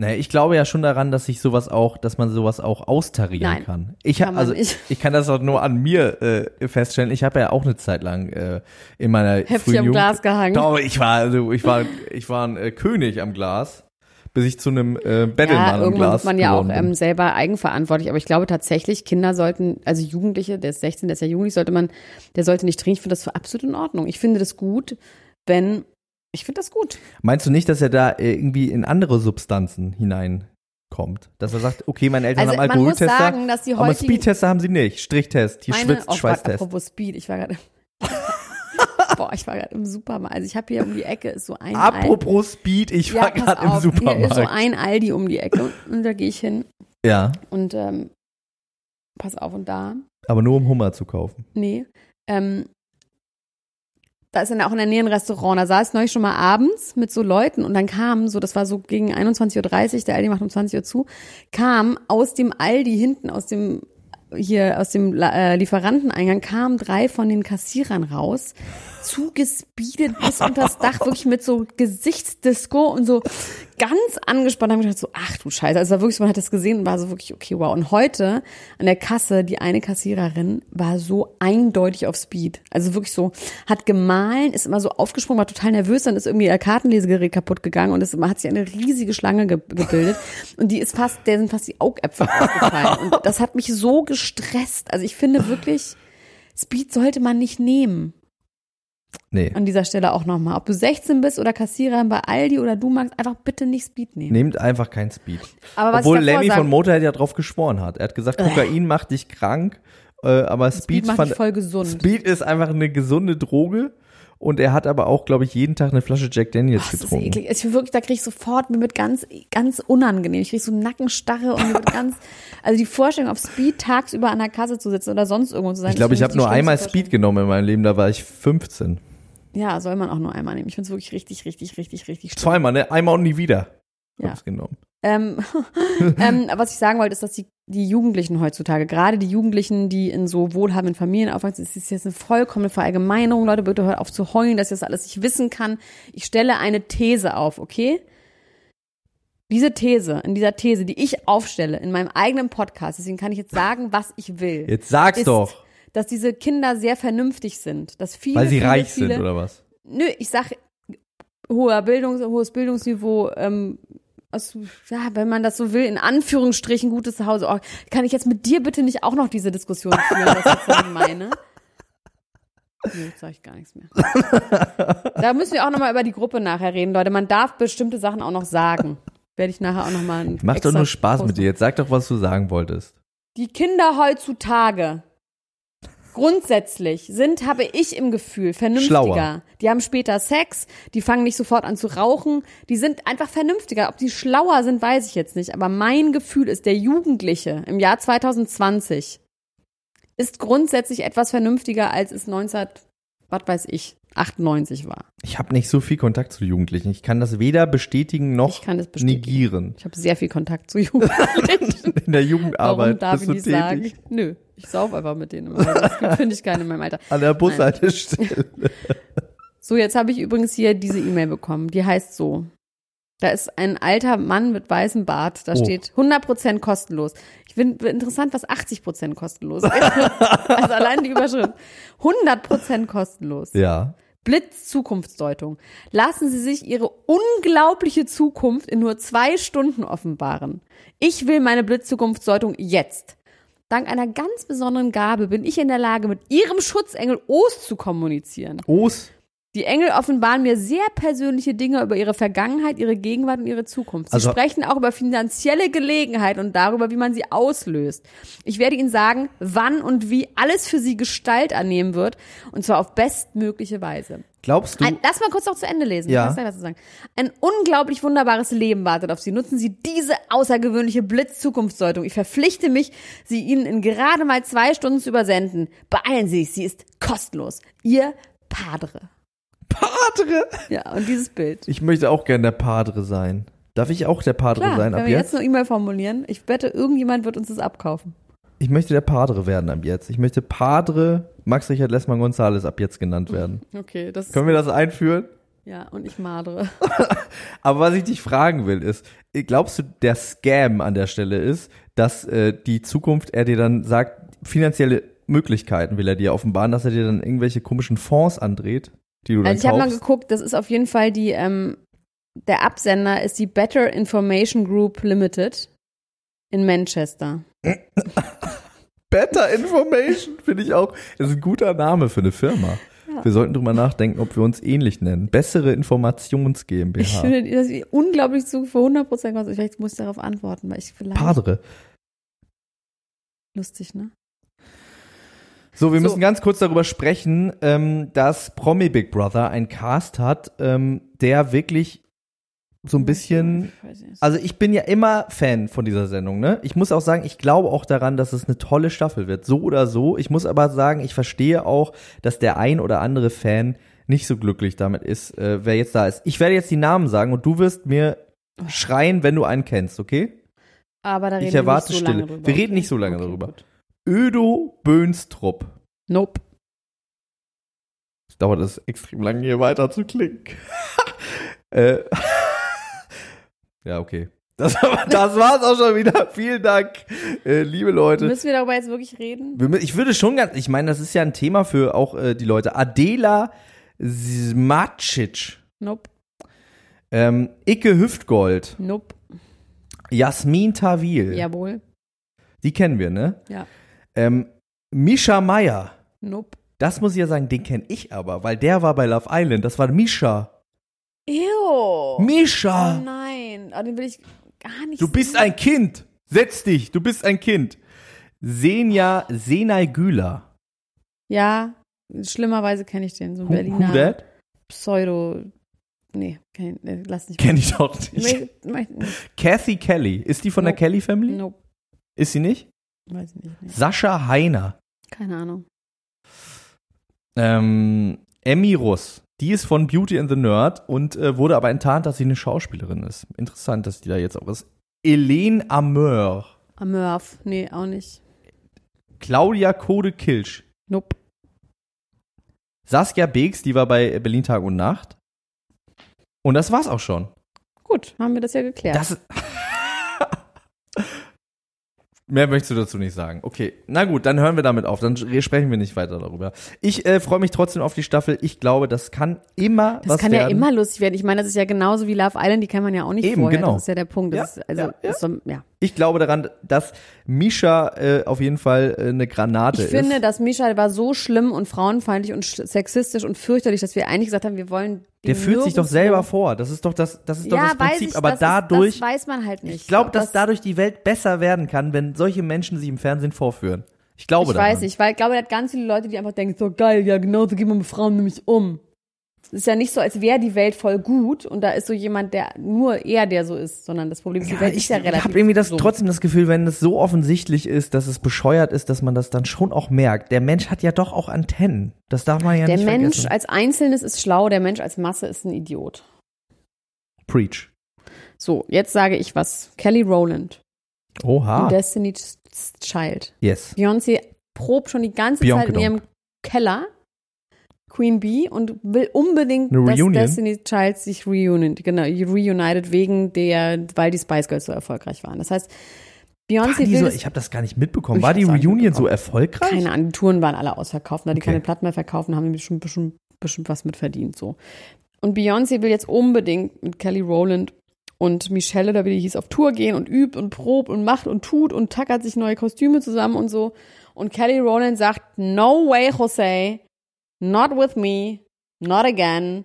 Naja, ich glaube ja schon daran, dass sich sowas auch, dass man sowas auch austarieren Nein, kann. Ich kann also nicht. ich kann das auch nur an mir äh, feststellen. Ich habe ja auch eine Zeit lang äh, in meiner Heftig frühen am Jugend, Glas gehangen. Doch, ich war also ich war ich war ein äh, König am Glas, bis ich zu einem äh, Bettelmann Ja, irgendwann Glas ist man ja auch ähm, selber eigenverantwortlich. Aber ich glaube tatsächlich, Kinder sollten, also Jugendliche, der ist 16, der ist ja jugendlich, sollte man, der sollte nicht trinken. Ich finde das für absolut in Ordnung. Ich finde das gut, wenn, ich finde das gut. Meinst du nicht, dass er da äh, irgendwie in andere Substanzen hineinkommt? Dass er sagt, okay, meine Eltern Also haben man muss Alkoholtester, sagen, dass die aber heutigen, Speedtester haben sie nicht. Strichtest, hier meine, schwitzt, oh Gott, Schweißtest. apropos Speed, ich war gerade, boah, ich war gerade im Supermarkt. Also ich habe hier um die Ecke ist so ein Apropos Speed, ich Aldi. war pass gerade im auf, Hier ist so Supermarkt. ein Aldi um die Ecke und, und da gehe ich hin Ja, und ähm, pass auf und da aber nur um Hummer zu kaufen. Nee. Ähm, da ist dann auch in der Nähe ein Restaurant. Da saß ich neulich schon mal abends mit so Leuten und dann kam so, das war so gegen 21.30 Uhr, der Aldi macht um 20 Uhr zu, kam aus dem Aldi hinten, aus dem hier aus dem äh, Lieferanteneingang kamen drei von den Kassierern raus, zugespeedet bis unters Dach, wirklich mit so Gesichtsdisco und so ganz angespannt. Da haben wir gedacht so, ach du Scheiße. Also wirklich, man hat das gesehen und war so wirklich, okay, wow. Und heute an der Kasse, die eine Kassiererin war so eindeutig auf Speed. Also wirklich so, hat gemahlen, ist immer so aufgesprungen, war total nervös, dann ist irgendwie ihr Kartenlesegerät kaputt gegangen und es hat sich eine riesige Schlange ge gebildet. Und die ist fast, der sind fast die Augäpfel ausgefallen. Und das hat mich so gestresst. Also ich finde wirklich, Speed sollte man nicht nehmen. Nee. An dieser Stelle auch nochmal. Ob du 16 bist oder Kassiererin bei Aldi oder du magst, einfach bitte nicht Speed nehmen. Nehmt einfach kein Speed. Aber was Obwohl Lemmy von Motorhead ja drauf geschworen hat. Er hat gesagt, Kokain macht dich krank, äh, aber Speed, Speed macht fand, dich voll gesund. Speed ist einfach eine gesunde Droge und er hat aber auch, glaube ich, jeden Tag eine Flasche Jack Daniels Ach, das ist getrunken. eklig. Ich bin wirklich, da kriege ich sofort, mir wird ganz, ganz unangenehm. Ich kriege so Nackenstarre und mir wird ganz, also die Vorstellung, auf Speed tagsüber an der Kasse zu sitzen oder sonst irgendwo zu sein. Ich glaube, ich für habe nur einmal. Speed genommen in meinem Leben, da war ich 15. Ja, soll man auch nur einmal nehmen. Ich finde es wirklich richtig, richtig, richtig, richtig schlimm. Zweimal, ne? Einmal und nie wieder. Ja. Hab's genommen. Ähm, ähm, was ich sagen wollte, ist, dass die, die Jugendlichen heutzutage, gerade die Jugendlichen, die in so wohlhabenden Familien aufwachsen, es ist jetzt eine vollkommene Verallgemeinerung. Leute, bitte hört auf zu heulen, dass ich das alles nicht wissen kann. Ich stelle eine These auf, okay? Diese These, in dieser These, die ich aufstelle, in meinem eigenen Podcast, deswegen kann ich jetzt sagen, was ich will. Jetzt sag's ist, doch, Dass diese Kinder sehr vernünftig sind. Dass viele, weil sie viele, reich viele, sind oder was? Nö, ich sag hoher Bildungs, hohes Bildungsniveau, ähm, aus, ja, wenn man das so will, in Anführungsstrichen gutes Zuhause. Oh, kann ich jetzt mit dir bitte nicht auch noch diese Diskussion führen, was ich jetzt meine? Nee, jetzt sag ich gar nichts mehr. Da müssen wir auch nochmal über die Gruppe nachher reden, Leute. Man darf bestimmte Sachen auch noch sagen. Werde ich nachher auch nochmal Macht doch nur Spaß Post mit dir. Jetzt sag doch, was du sagen wolltest. Die Kinder heutzutage grundsätzlich sind, habe ich im Gefühl, vernünftiger. Schlauer. Die haben später Sex, die fangen nicht sofort an zu rauchen, die sind einfach vernünftiger. Ob die schlauer sind, weiß ich jetzt nicht. Aber mein Gefühl ist, der Jugendliche im Jahr 2020 ist grundsätzlich etwas vernünftiger, als es 19, was weiß ich, 98 war. Ich habe nicht so viel Kontakt zu Jugendlichen. Ich kann das weder bestätigen noch bestätigen. negieren. Ich habe sehr viel Kontakt zu Jugendlichen. In der Jugendarbeit Warum darf bist ich du nicht tätig. sagen? Nö, ich sauf einfach mit denen. Im Alter. Das finde ich keine in meinem Alter. An der Bushaltestelle. So, jetzt habe ich übrigens hier diese E-Mail bekommen. Die heißt so. Da ist ein alter Mann mit weißem Bart. Da Oh. steht 100% kostenlos. Ich finde interessant, was 80% kostenlos ist. also allein die Überschrift. 100% kostenlos. Ja. Blitz Zukunftsdeutung. Lassen Sie sich Ihre unglaubliche Zukunft in nur zwei Stunden offenbaren. Ich will meine Blitzzukunftsdeutung jetzt. Dank einer ganz besonderen Gabe bin ich in der Lage, mit Ihrem Schutzengel Ost zu kommunizieren. Os. Die Engel offenbaren mir sehr persönliche Dinge über ihre Vergangenheit, ihre Gegenwart und ihre Zukunft. Sie Also- sprechen auch über finanzielle Gelegenheit und darüber, wie man sie auslöst. Ich werde Ihnen sagen, wann und wie alles für Sie Gestalt annehmen wird und zwar auf bestmögliche Weise. Glaubst du? Ein, lass mal kurz noch zu Ende lesen. Ja. Ein unglaublich wunderbares Leben wartet auf Sie. Nutzen Sie diese außergewöhnliche Blitz-Zukunftsdeutung. Ich verpflichte mich, sie Ihnen in gerade mal zwei Stunden zu übersenden. Beeilen Sie sich, sie ist kostenlos. Ihr Padre. Padre. Ja, und dieses Bild. Ich möchte auch gern der Padre sein. Darf ich auch der Padre Klar, sein wenn ab wir jetzt jetzt? eine E-Mail formulieren, ich wette, irgendjemand wird uns das abkaufen. Ich möchte der Padre werden ab jetzt. Ich möchte Padre Max Richard Lessmann Gonzales ab jetzt genannt werden. Okay, das Können wir das einführen? ja und ich madre. Aber was ich dich fragen will, ist, glaubst du, der Scam an der Stelle ist, dass äh, die Zukunft er dir dann sagt, finanzielle Möglichkeiten will er dir offenbaren, dass er dir dann irgendwelche komischen Fonds andreht, die du dann Also ich habe mal geguckt, das ist auf jeden Fall die ähm, der Absender ist die Better Information Group Limited in Manchester. Better Information finde ich auch. Das ist ein guter Name für eine Firma. Wir sollten drüber nachdenken, ob wir uns ähnlich nennen. Bessere Informations Ich GmbH. finde das ist unglaublich zu für 100% kostenlos. Vielleicht muss ich darauf antworten, weil ich vielleicht Padre. lustig, ne? So, wir So. müssen ganz kurz darüber sprechen, ähm, dass Promi Big Brother einen Cast hat, ähm, der wirklich so ein bisschen weiß nicht. Also ich bin ja immer Fan von dieser Sendung, ne? Ich muss auch sagen, ich glaube auch daran, dass es eine tolle Staffel wird, so oder so. Ich muss aber sagen, ich verstehe auch, dass der ein oder andere Fan nicht so glücklich damit ist, äh, wer jetzt da ist. Ich werde jetzt die Namen sagen und du wirst mir schreien, wenn du einen kennst, okay? Aber da reden ich wir erwarte nicht so lange Stille. drüber. Wir reden okay? nicht so lange Okay, darüber. gut. Ödo Böhnstrup. Nope. Es dauert es extrem lange, hier weiter zu klingen. äh, ja, okay. Das, das war's auch schon wieder. Vielen Dank, äh, liebe Leute. Müssen wir darüber jetzt wirklich reden? Wir Ich würde schon ganz, ich meine, das ist ja ein Thema für auch äh, die Leute. Adela Smacic, Nope. ähm, Icke Hüftgold, Nope. Jasmin Tawil, Jawohl. die kennen wir, ne? Ja. Ähm, Misha Meyer, Nope. das muss ich ja sagen, den kenne ich aber, weil der war bei Love Island, das war Misha. Ew. Misha! Oh nein. Oh, den will ich gar nicht Du bist sehen. ein Kind. Setz dich. Du bist ein Kind. Senja Senay Güler. Ja, schlimmerweise kenne ich den. So ein Who, Berliner who that? Pseudo. Nee, kenn, nee, lass nicht. Kenn ich doch nicht. Möcht- möcht- nicht. Kathy Kelly. Ist die von Nope. der Kelly Family? Nope. Ist sie nicht? Weiß ich nicht. Nee. Sascha Heiner. Keine Ahnung. Ähm, Emmy Russ. Die ist von Beauty and the Nerd und äh, wurde aber enttarnt, dass sie eine Schauspielerin ist. Interessant, dass die da jetzt auch ist. Helene Ameur. Amurf. Nee, auch nicht. Claudia Kode Kilsch. Nope. Saskia Beeks, die war bei Berlin Tag und Nacht. Und das war's auch schon. Gut, haben wir das ja geklärt. Das Mehr möchtest du dazu nicht sagen. Okay, na gut, dann hören wir damit auf. Dann sprechen wir nicht weiter darüber. Ich äh, freue mich trotzdem auf die Staffel. Ich glaube, das kann immer das was kann werden. ja immer lustig werden. Ich meine, das ist ja genauso wie Love Island, die kann man ja auch nicht Eben, vorher. genau. Das ist ja der Punkt. Das Ja, ist, also, ja, ja. Ist so, ja. Ich glaube daran, dass Misha äh, auf jeden Fall äh, eine Granate Ich ist. finde, dass Misha war so schlimm und frauenfeindlich und sch- sexistisch und fürchterlich, dass wir eigentlich gesagt haben, wir wollen Der fühlt sich doch selber vor. Das ist doch das, das ist doch ja, das Prinzip. ich, aber das dadurch, ist, das weiß man halt nicht. ich glaube, dass Das- dadurch die Welt besser werden kann, wenn solche Menschen sich im Fernsehen vorführen. Ich glaube Ich daran. weiß nicht, weil ich glaube, er hat ganz viele Leute, die einfach denken, so geil, ja genau, so gehen wir mit Frauen nämlich um. Es ist ja nicht so, als wäre die Welt voll gut und da ist so jemand, der nur er, der so ist, sondern das Problem ist, die Ja, Welt ich ist ja relativ habe irgendwie das so. trotzdem das Gefühl, wenn es so offensichtlich ist, dass es bescheuert ist, dass man das dann schon auch merkt. Der Mensch hat ja doch auch Antennen. Das darf man ja Der nicht Mensch vergessen. als Einzelnes ist schlau, der Mensch als Masse ist ein Idiot. Preach. So, jetzt sage ich was. Kelly Rowland, Oha. Destiny's Child. Yes. Beyoncé probt schon die ganze Zeit in ihrem Keller Queen Bee und will unbedingt, Eine dass Reunion? Destiny's Child sich reunion, genau, reunited wegen der, weil die Spice Girls so erfolgreich waren. Das heißt, Beyoncé die will so, ich habe das gar nicht mitbekommen. War die Reunion so erfolgreich? keine Ahnung, die Touren waren alle ausverkauft, da die Okay. keine Platten mehr verkaufen, haben die bestimmt, bestimmt, bestimmt was mit verdient, so. Und Beyoncé will jetzt unbedingt mit Kelly Rowland und Michelle, oder wie die hieß, auf Tour gehen und übt und probt und macht und tut und tackert sich neue Kostüme zusammen und so. Und Kelly Rowland sagt, no way, Jose, not with me, not again.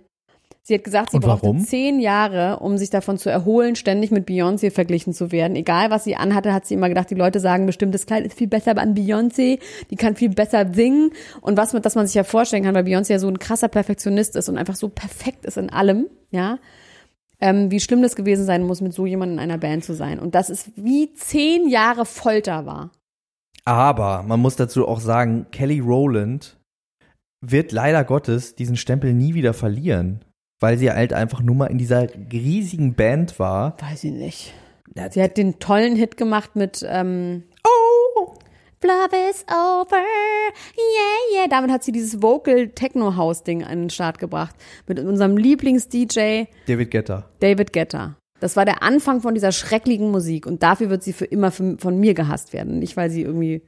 Sie hat gesagt, sie Und brauchte warum? zehn Jahre, um sich davon zu erholen, ständig mit Beyoncé verglichen zu werden. Egal, was sie anhatte, hat sie immer gedacht, die Leute sagen bestimmt, das Kleid ist viel besser an Beyoncé, die kann viel besser singen. Und was, mit, dass man sich ja vorstellen kann, weil Beyoncé ja so ein krasser Perfektionist ist und einfach so perfekt ist in allem, ja, ähm, wie schlimm das gewesen sein muss, mit so jemandem in einer Band zu sein. Und das ist wie zehn Jahre Folter war. Aber man muss dazu auch sagen, Kelly Rowland wird leider Gottes diesen Stempel nie wieder verlieren, weil sie halt einfach nur mal in dieser riesigen Band war. Weiß ich nicht. Sie hat den tollen Hit gemacht mit ähm, oh, Love is over, yeah, yeah. Damit hat sie dieses Vocal Techno House Ding an den Start gebracht. Mit unserem Lieblings-DJ David Guetta. David Guetta. Das war der Anfang von dieser schrecklichen Musik und dafür wird sie für immer von mir gehasst werden. Nicht, weil sie irgendwie,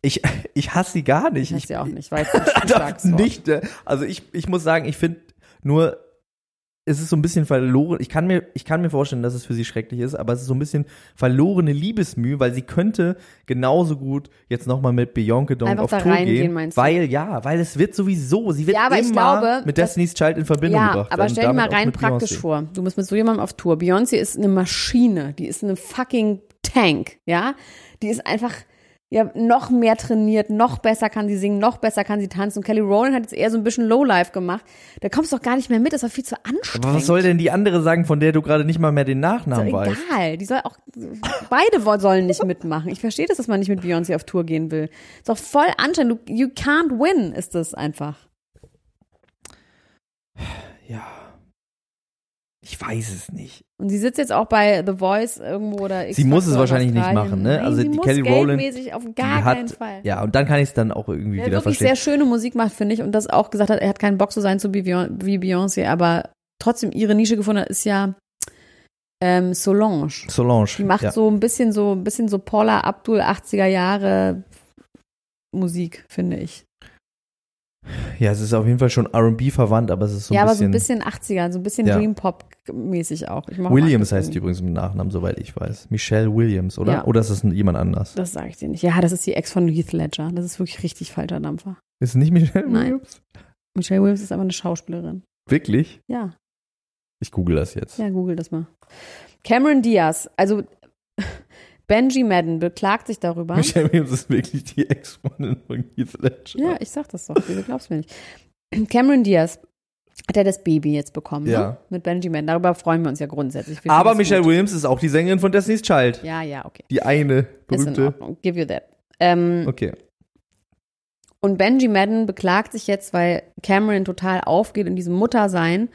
Ich, ich hasse sie gar nicht. ich hasse sie auch nicht, weil es nicht. äh, Also ich, ich muss sagen, ich finde nur, es ist so ein bisschen verloren. Ich kann mir, ich kann mir vorstellen, dass es für sie schrecklich ist, aber es ist so ein bisschen verlorene Liebesmühe, weil sie könnte genauso gut jetzt nochmal mit Bianca Dong auf da Tour gehen, meinst du? weil ja, weil es wird sowieso, sie wird Ja, aber immer ich glaube, mit Destiny's Child in Verbindung Ja, gebracht. aber stell dir mal rein praktisch Beyoncé. vor. Du musst mit so jemandem auf Tour. Beyoncé ist eine Maschine. Die ist eine fucking Tank, ja? Die ist einfach, ja, noch mehr trainiert, noch besser kann sie singen, noch besser kann sie tanzen. Und Kelly Rowland hat jetzt eher so ein bisschen Lowlife gemacht. Da kommst du doch gar nicht mehr mit. Das war viel zu anstrengend. Aber was soll denn die andere sagen, von der du gerade nicht mal mehr den Ist Nachnamen doch weißt? egal. Die soll auch, beide sollen nicht mitmachen. Ich verstehe das, dass man nicht mit Beyoncé auf Tour gehen will. Ist doch voll anstrengend. You can't win, ist das einfach. Ja. Ich weiß es nicht. Und sie sitzt jetzt auch bei The Voice irgendwo oder X Sie muss es wahrscheinlich nicht machen, ne? Nein, Also die muss Kelly Rowland, auf Die gar hat, keinen Fall. ja, und dann kann ich es dann auch irgendwie Der wieder wirklich verstehen. sehr schöne Musik macht, finde ich, und das auch gesagt hat, er hat keinen Bock so sein zu wie Beyoncé, aber trotzdem ihre Nische gefunden hat, ist ja ähm, Solange. Solange. Die macht ja. so ein bisschen so ein bisschen so Paula Abdul 80er Jahre Musik, finde ich. Ja, es ist auf jeden Fall schon R&B verwandt, aber es ist so ein ja, aber so bisschen, ein bisschen 80er, so ein bisschen Ja. Dream Pop mäßig auch. Williams heißt die übrigens mit Nachnamen, soweit ich weiß. Michelle Williams, oder? Ja. Oder ist das jemand anders? Das sage ich dir nicht. Ja, das ist die Ex von Heath Ledger. Das ist wirklich richtig falscher Dampfer. Ist es nicht Michelle Nein. Williams? Michelle Williams ist aber eine Schauspielerin. Wirklich? Ja, Ich google das jetzt. ja, google das mal. Cameron Diaz, also Benji Madden beklagt sich darüber. Michelle Williams ist wirklich die Ex-Freundin von Heath Ledger. Ja, ich sag das doch, du glaubst mir nicht. Cameron Diaz hat ja das Baby jetzt bekommen, Ja. ne? Mit Benji Madden. Darüber freuen wir uns ja grundsätzlich. Wir Aber Michelle gut. Williams ist auch die Sängerin von Destiny's Child. Ja, ja, okay. Die eine berühmte. Give you that. Ähm, Okay. Und Benji Madden beklagt sich jetzt, weil Cameron total aufgeht in diesem Muttersein.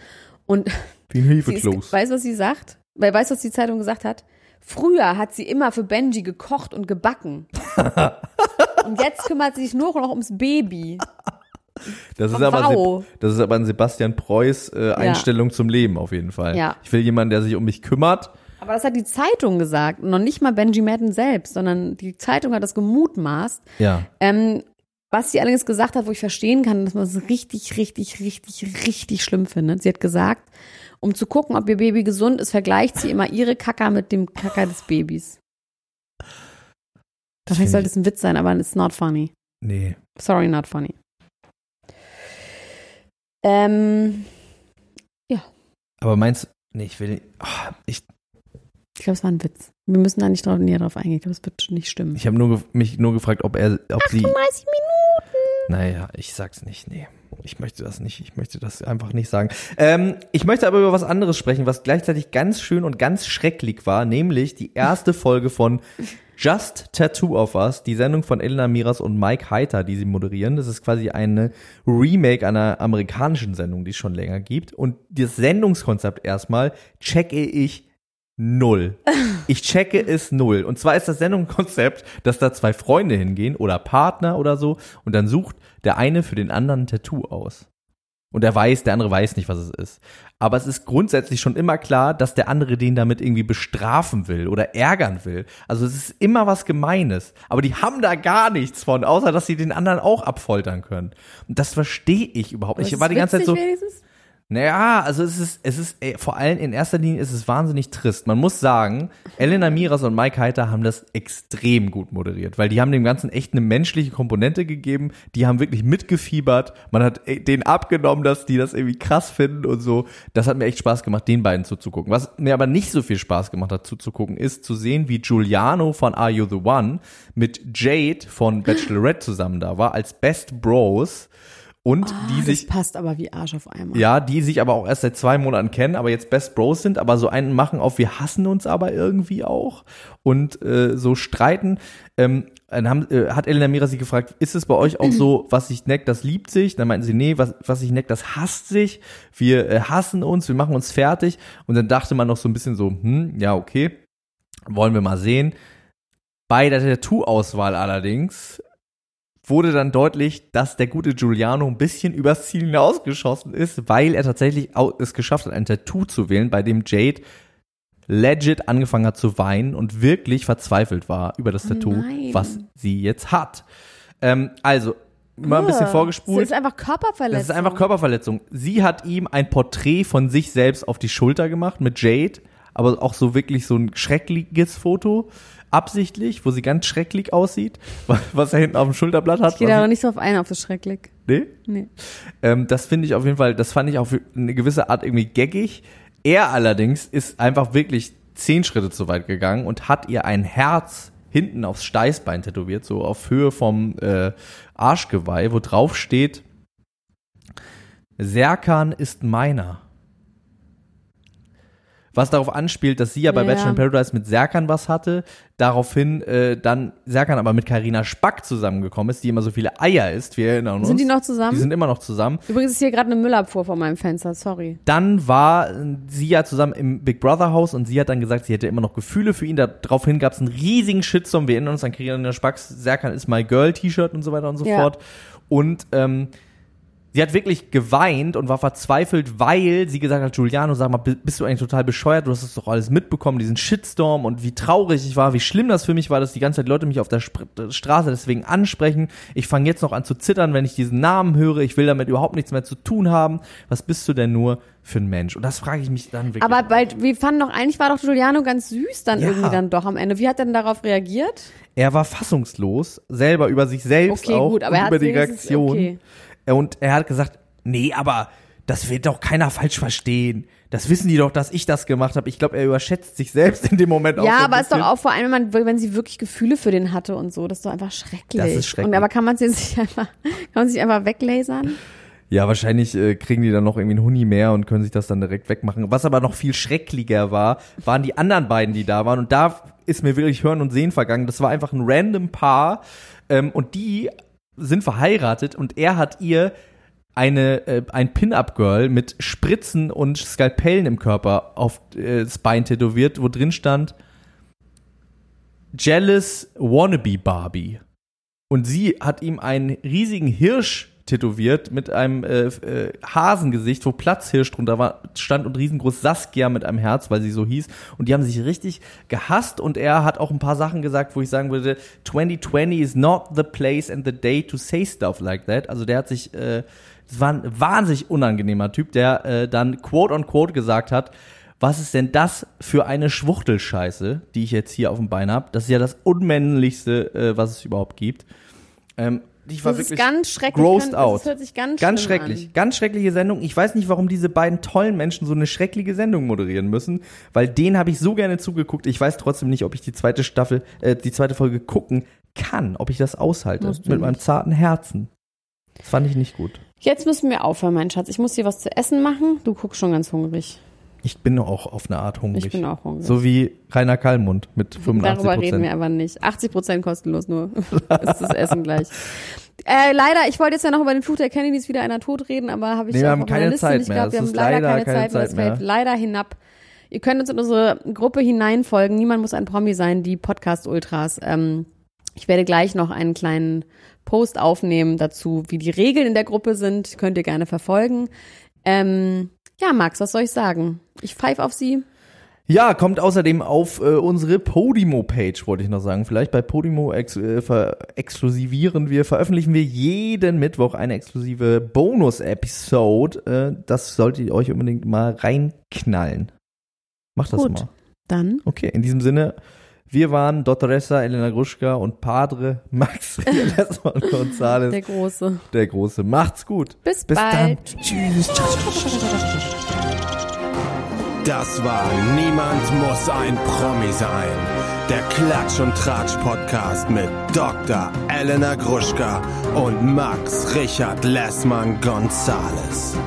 Und Wie ein sie Hilfeklos. ist, weißt du, was sie sagt? Weil, weißt du, was die Zeitung gesagt hat? Früher hat sie immer für Benji gekocht und gebacken. und jetzt kümmert sie sich nur noch ums Baby. Das ist, aber, wow. Das ist aber ein Sebastian Preuß äh, Einstellung zum Leben auf jeden Fall. Ja. Ich will jemanden, der sich um mich kümmert. Aber das hat die Zeitung gesagt. Und noch nicht mal Benji Madden selbst, sondern die Zeitung hat das gemutmaßt. Ja. Ähm, was sie allerdings gesagt hat, wo ich verstehen kann, dass man es richtig, richtig, richtig, richtig schlimm findet. Sie hat gesagt, um zu gucken, ob ihr Baby gesund ist, vergleicht sie immer ihre Kacker mit dem Kacker des Babys. Das Vielleicht find sollte es ein Witz sein, aber it's not funny. Nee. Sorry, not funny. Ähm, Aber meinst du, nee, ich will, ah, ich, ich glaube, es war ein Witz. Wir müssen da nicht drauf, näher drauf eingehen. Ich glaube, es wird nicht stimmen. ich habe nur, mich nur gefragt, ob er, ob sie, 30 Minuten. naja, ich sag's nicht, nee. Ich möchte das nicht, ich möchte das einfach nicht sagen. Ähm, ich möchte aber über was anderes sprechen, was gleichzeitig ganz schön und ganz schrecklich war, nämlich die erste Folge von Just Tattoo of Us, die Sendung von Elena Miras und Mike Heiter, die sie moderieren. Das ist quasi eine Remake einer amerikanischen Sendung, die es schon länger gibt. Und das Sendungskonzept erstmal checke ich null. Ich checke es null. Und zwar ist das Sendungskonzept, dass da zwei Freunde hingehen oder Partner oder so und dann sucht der eine für den anderen ein Tattoo aus. Und er weiß, der andere weiß nicht, was es ist. Aber es ist grundsätzlich schon immer klar, dass der andere den damit irgendwie bestrafen will oder ärgern will. Also es ist immer was Gemeines. Aber die haben da gar nichts von, außer dass sie den anderen auch abfoltern können. Und das verstehe ich überhaupt nicht. Ich war die ganze Zeit so, naja, also es ist, es ist, ey, vor allem in erster Linie ist es wahnsinnig trist. Man muss sagen, Elena Miras und Mike Heiter haben das extrem gut moderiert, weil die haben dem Ganzen echt eine menschliche Komponente gegeben. Die haben wirklich mitgefiebert. Man hat denen abgenommen, dass die das irgendwie krass finden und so. Das hat mir echt Spaß gemacht, den beiden zuzugucken. Was mir aber nicht so viel Spaß gemacht hat zuzugucken, ist zu sehen, wie Giuliano von Are You the One mit Jade von Bachelorette zusammen da war, als Best Bros. Und die Das sich passt aber wie Arsch auf einmal. ja, die sich aber auch erst seit zwei Monaten kennen, aber jetzt Best Bros sind, aber so einen machen auf, wir hassen uns aber irgendwie auch und äh, so streiten. Ähm, dann haben, äh, hat Elena Mira sie gefragt, ist es bei euch auch so, was sich neckt, das liebt sich? Dann meinten sie, nee, was, was sich neckt, das hasst sich. Wir äh, hassen uns, wir machen uns fertig. Und dann dachte man noch so ein bisschen so, hm, ja, okay, wollen wir mal sehen. Bei der Tattoo-Auswahl allerdings wurde dann deutlich, dass der gute Giuliano ein bisschen übers Ziel hinausgeschossen ist, weil er tatsächlich es geschafft hat, ein Tattoo zu wählen, bei dem Jade legit angefangen hat zu weinen und wirklich verzweifelt war über das Tattoo, nein. was sie jetzt hat. Ähm, also, mal ein bisschen Das vorgespult. ist einfach Körperverletzung. Das ist einfach Körperverletzung. Sie hat ihm ein Porträt von sich selbst auf die Schulter gemacht mit Jade, aber auch so wirklich so ein schreckliches Foto, absichtlich, wo sie ganz schrecklich aussieht, was er hinten auf dem Schulterblatt hat. Ich gehe da aber ich- nicht drauf ein, auf das schrecklich. Nee? Nee. Ähm, das finde ich auf jeden Fall, das fand ich auf eine gewisse Art irgendwie gaggig. Er allerdings ist einfach wirklich zehn Schritte zu weit gegangen und hat ihr ein Herz hinten aufs Steißbein tätowiert, so auf Höhe vom äh, Arschgeweih, wo drauf steht, Serkan ist meiner. Was darauf anspielt, dass sie ja bei Ja. Bachelor in Paradise mit Serkan was hatte, daraufhin äh, dann Serkan aber mit Karina Spack zusammengekommen ist, die immer so viele Eier isst, wir erinnern uns. Sind die noch zusammen? Die sind immer noch zusammen. Übrigens ist hier gerade eine Müllabfuhr vor meinem Fenster, sorry. Dann war äh, sie ja zusammen im Big Brother Haus und sie hat dann gesagt, sie hätte immer noch Gefühle für ihn. Daraufhin gab es einen riesigen Shitstorm. Wir erinnern uns an Karina Spacks Serkan ist my girl T-Shirt und so weiter und so Ja. fort. Und ähm, sie hat wirklich geweint und war verzweifelt, weil sie gesagt hat, Giuliano, sag mal, bi- bist du eigentlich total bescheuert? Du hast das doch alles mitbekommen, diesen Shitstorm und wie traurig ich war, wie schlimm das für mich war, dass die ganze Zeit Leute mich auf der Spr Straße deswegen ansprechen. Ich fange jetzt noch an zu zittern, wenn ich diesen Namen höre. Ich will damit überhaupt nichts mehr zu tun haben. Was bist du denn nur für ein Mensch? Und das frage ich mich dann wirklich. Aber bei, wir fanden doch, eigentlich war doch Giuliano ganz süß dann Ja. irgendwie dann doch am Ende. Wie hat er denn darauf reagiert? er war fassungslos, selber über sich selbst Okay, auch gut, aber er über die Reaktion. okay. Und er hat gesagt, nee, aber das wird doch keiner falsch verstehen. Das wissen die doch, dass ich das gemacht habe. Ich glaube, er überschätzt sich selbst in dem Moment auch. Ja, so aber ist doch auch vor allem, wenn, man, wenn sie wirklich Gefühle für den hatte und so, das ist doch einfach schrecklich. Das ist schrecklich. Und aber kann man sie sich einfach, kann man sich einfach weglasern? Ja, wahrscheinlich äh, kriegen die dann noch irgendwie einen Huni mehr und können sich das dann direkt wegmachen. Was aber noch viel schrecklicher war, waren die anderen beiden, die da waren. Und da ist mir wirklich Hören und Sehen vergangen. Das war einfach ein random Paar. Ähm, und die sind verheiratet und er hat ihr eine äh, ein Pin-up-Girl mit Spritzen und Skalpellen im Körper auf äh, das Bein tätowiert, wo drin stand Jealous Wannabe Barbie. Und sie hat ihm einen riesigen Hirsch tätowiert mit einem äh, äh, Hasengesicht, wo Platzhirsch drunter war, stand und riesengroß Saskia mit einem Herz, weil sie so hieß. Und die haben sich richtig gehasst und er hat auch ein paar Sachen gesagt, wo ich sagen würde, 2020 is not the place and the day to say stuff like that. Also der hat sich, äh, das war ein wahnsinnig unangenehmer Typ, der äh, dann quote on quote gesagt hat, was ist denn das für eine Schwuchtelscheiße, die ich jetzt hier auf dem Bein habe? Das ist ja das Unmännlichste, äh, was es überhaupt gibt. Ähm, ich war Das ist wirklich ganz schrecklich. grossed Kann- out. Das hört sich ganz, Ganz schrecklich. An. Ganz schreckliche Sendung. Ich weiß nicht, warum diese beiden tollen Menschen so eine schreckliche Sendung moderieren müssen, weil denen habe ich so gerne zugeguckt. Ich weiß trotzdem nicht, ob ich die zweite Staffel, äh, die zweite Folge gucken kann, ob ich das aushalte mit meinem zarten Herzen. Das fand ich nicht gut. Jetzt müssen wir aufhören, mein Schatz. Ich muss dir was zu essen machen. Du guckst schon ganz hungrig. Ich bin auch auf eine Art hungrig. Ich bin auch hungrig. So wie Rainer Kallmund mit 85 Darüber reden wir aber nicht. 80 Prozent kostenlos nur. ist das Essen gleich. Äh, leider, ich wollte jetzt ja noch über den Fluch der Kennedys wieder einer tot reden, aber habe ich Nee, wir auch haben keine Liste Zeit nicht mehr. gehabt. Wir haben leider, leider keine keine Zeit mehr. Zeit Es fällt mehr. leider hinab. Ihr könnt uns in unsere Gruppe hineinfolgen. Niemand muss ein Promi sein, die Podcast-Ultras. Ähm, ich werde gleich noch einen kleinen Post aufnehmen dazu, wie die Regeln in der Gruppe sind. Könnt ihr gerne verfolgen. Ähm, ja, Max, was soll ich sagen? Ich pfeife auf Sie. Ja, kommt außerdem auf äh, unsere Podimo-Page, wollte ich noch sagen. Vielleicht bei Podimo ex äh, ver exklusivieren wir, veröffentlichen wir jeden Mittwoch eine exklusive Bonus-Episode. Äh, das solltet ihr euch unbedingt mal reinknallen. Macht das Gut. mal. Dann Okay, in diesem Sinne, wir waren Dottoressa, Elena Gruschka und Padre Max Lessmann Gonzales, der Große. der Große. Macht's gut. Bis, Bis bald. dann. Tschüss. Das war Niemand muss ein Promi sein. Der Klatsch und Tratsch Podcast mit Dr. Elena Gruschka und Max Richard Lessmann Gonzales.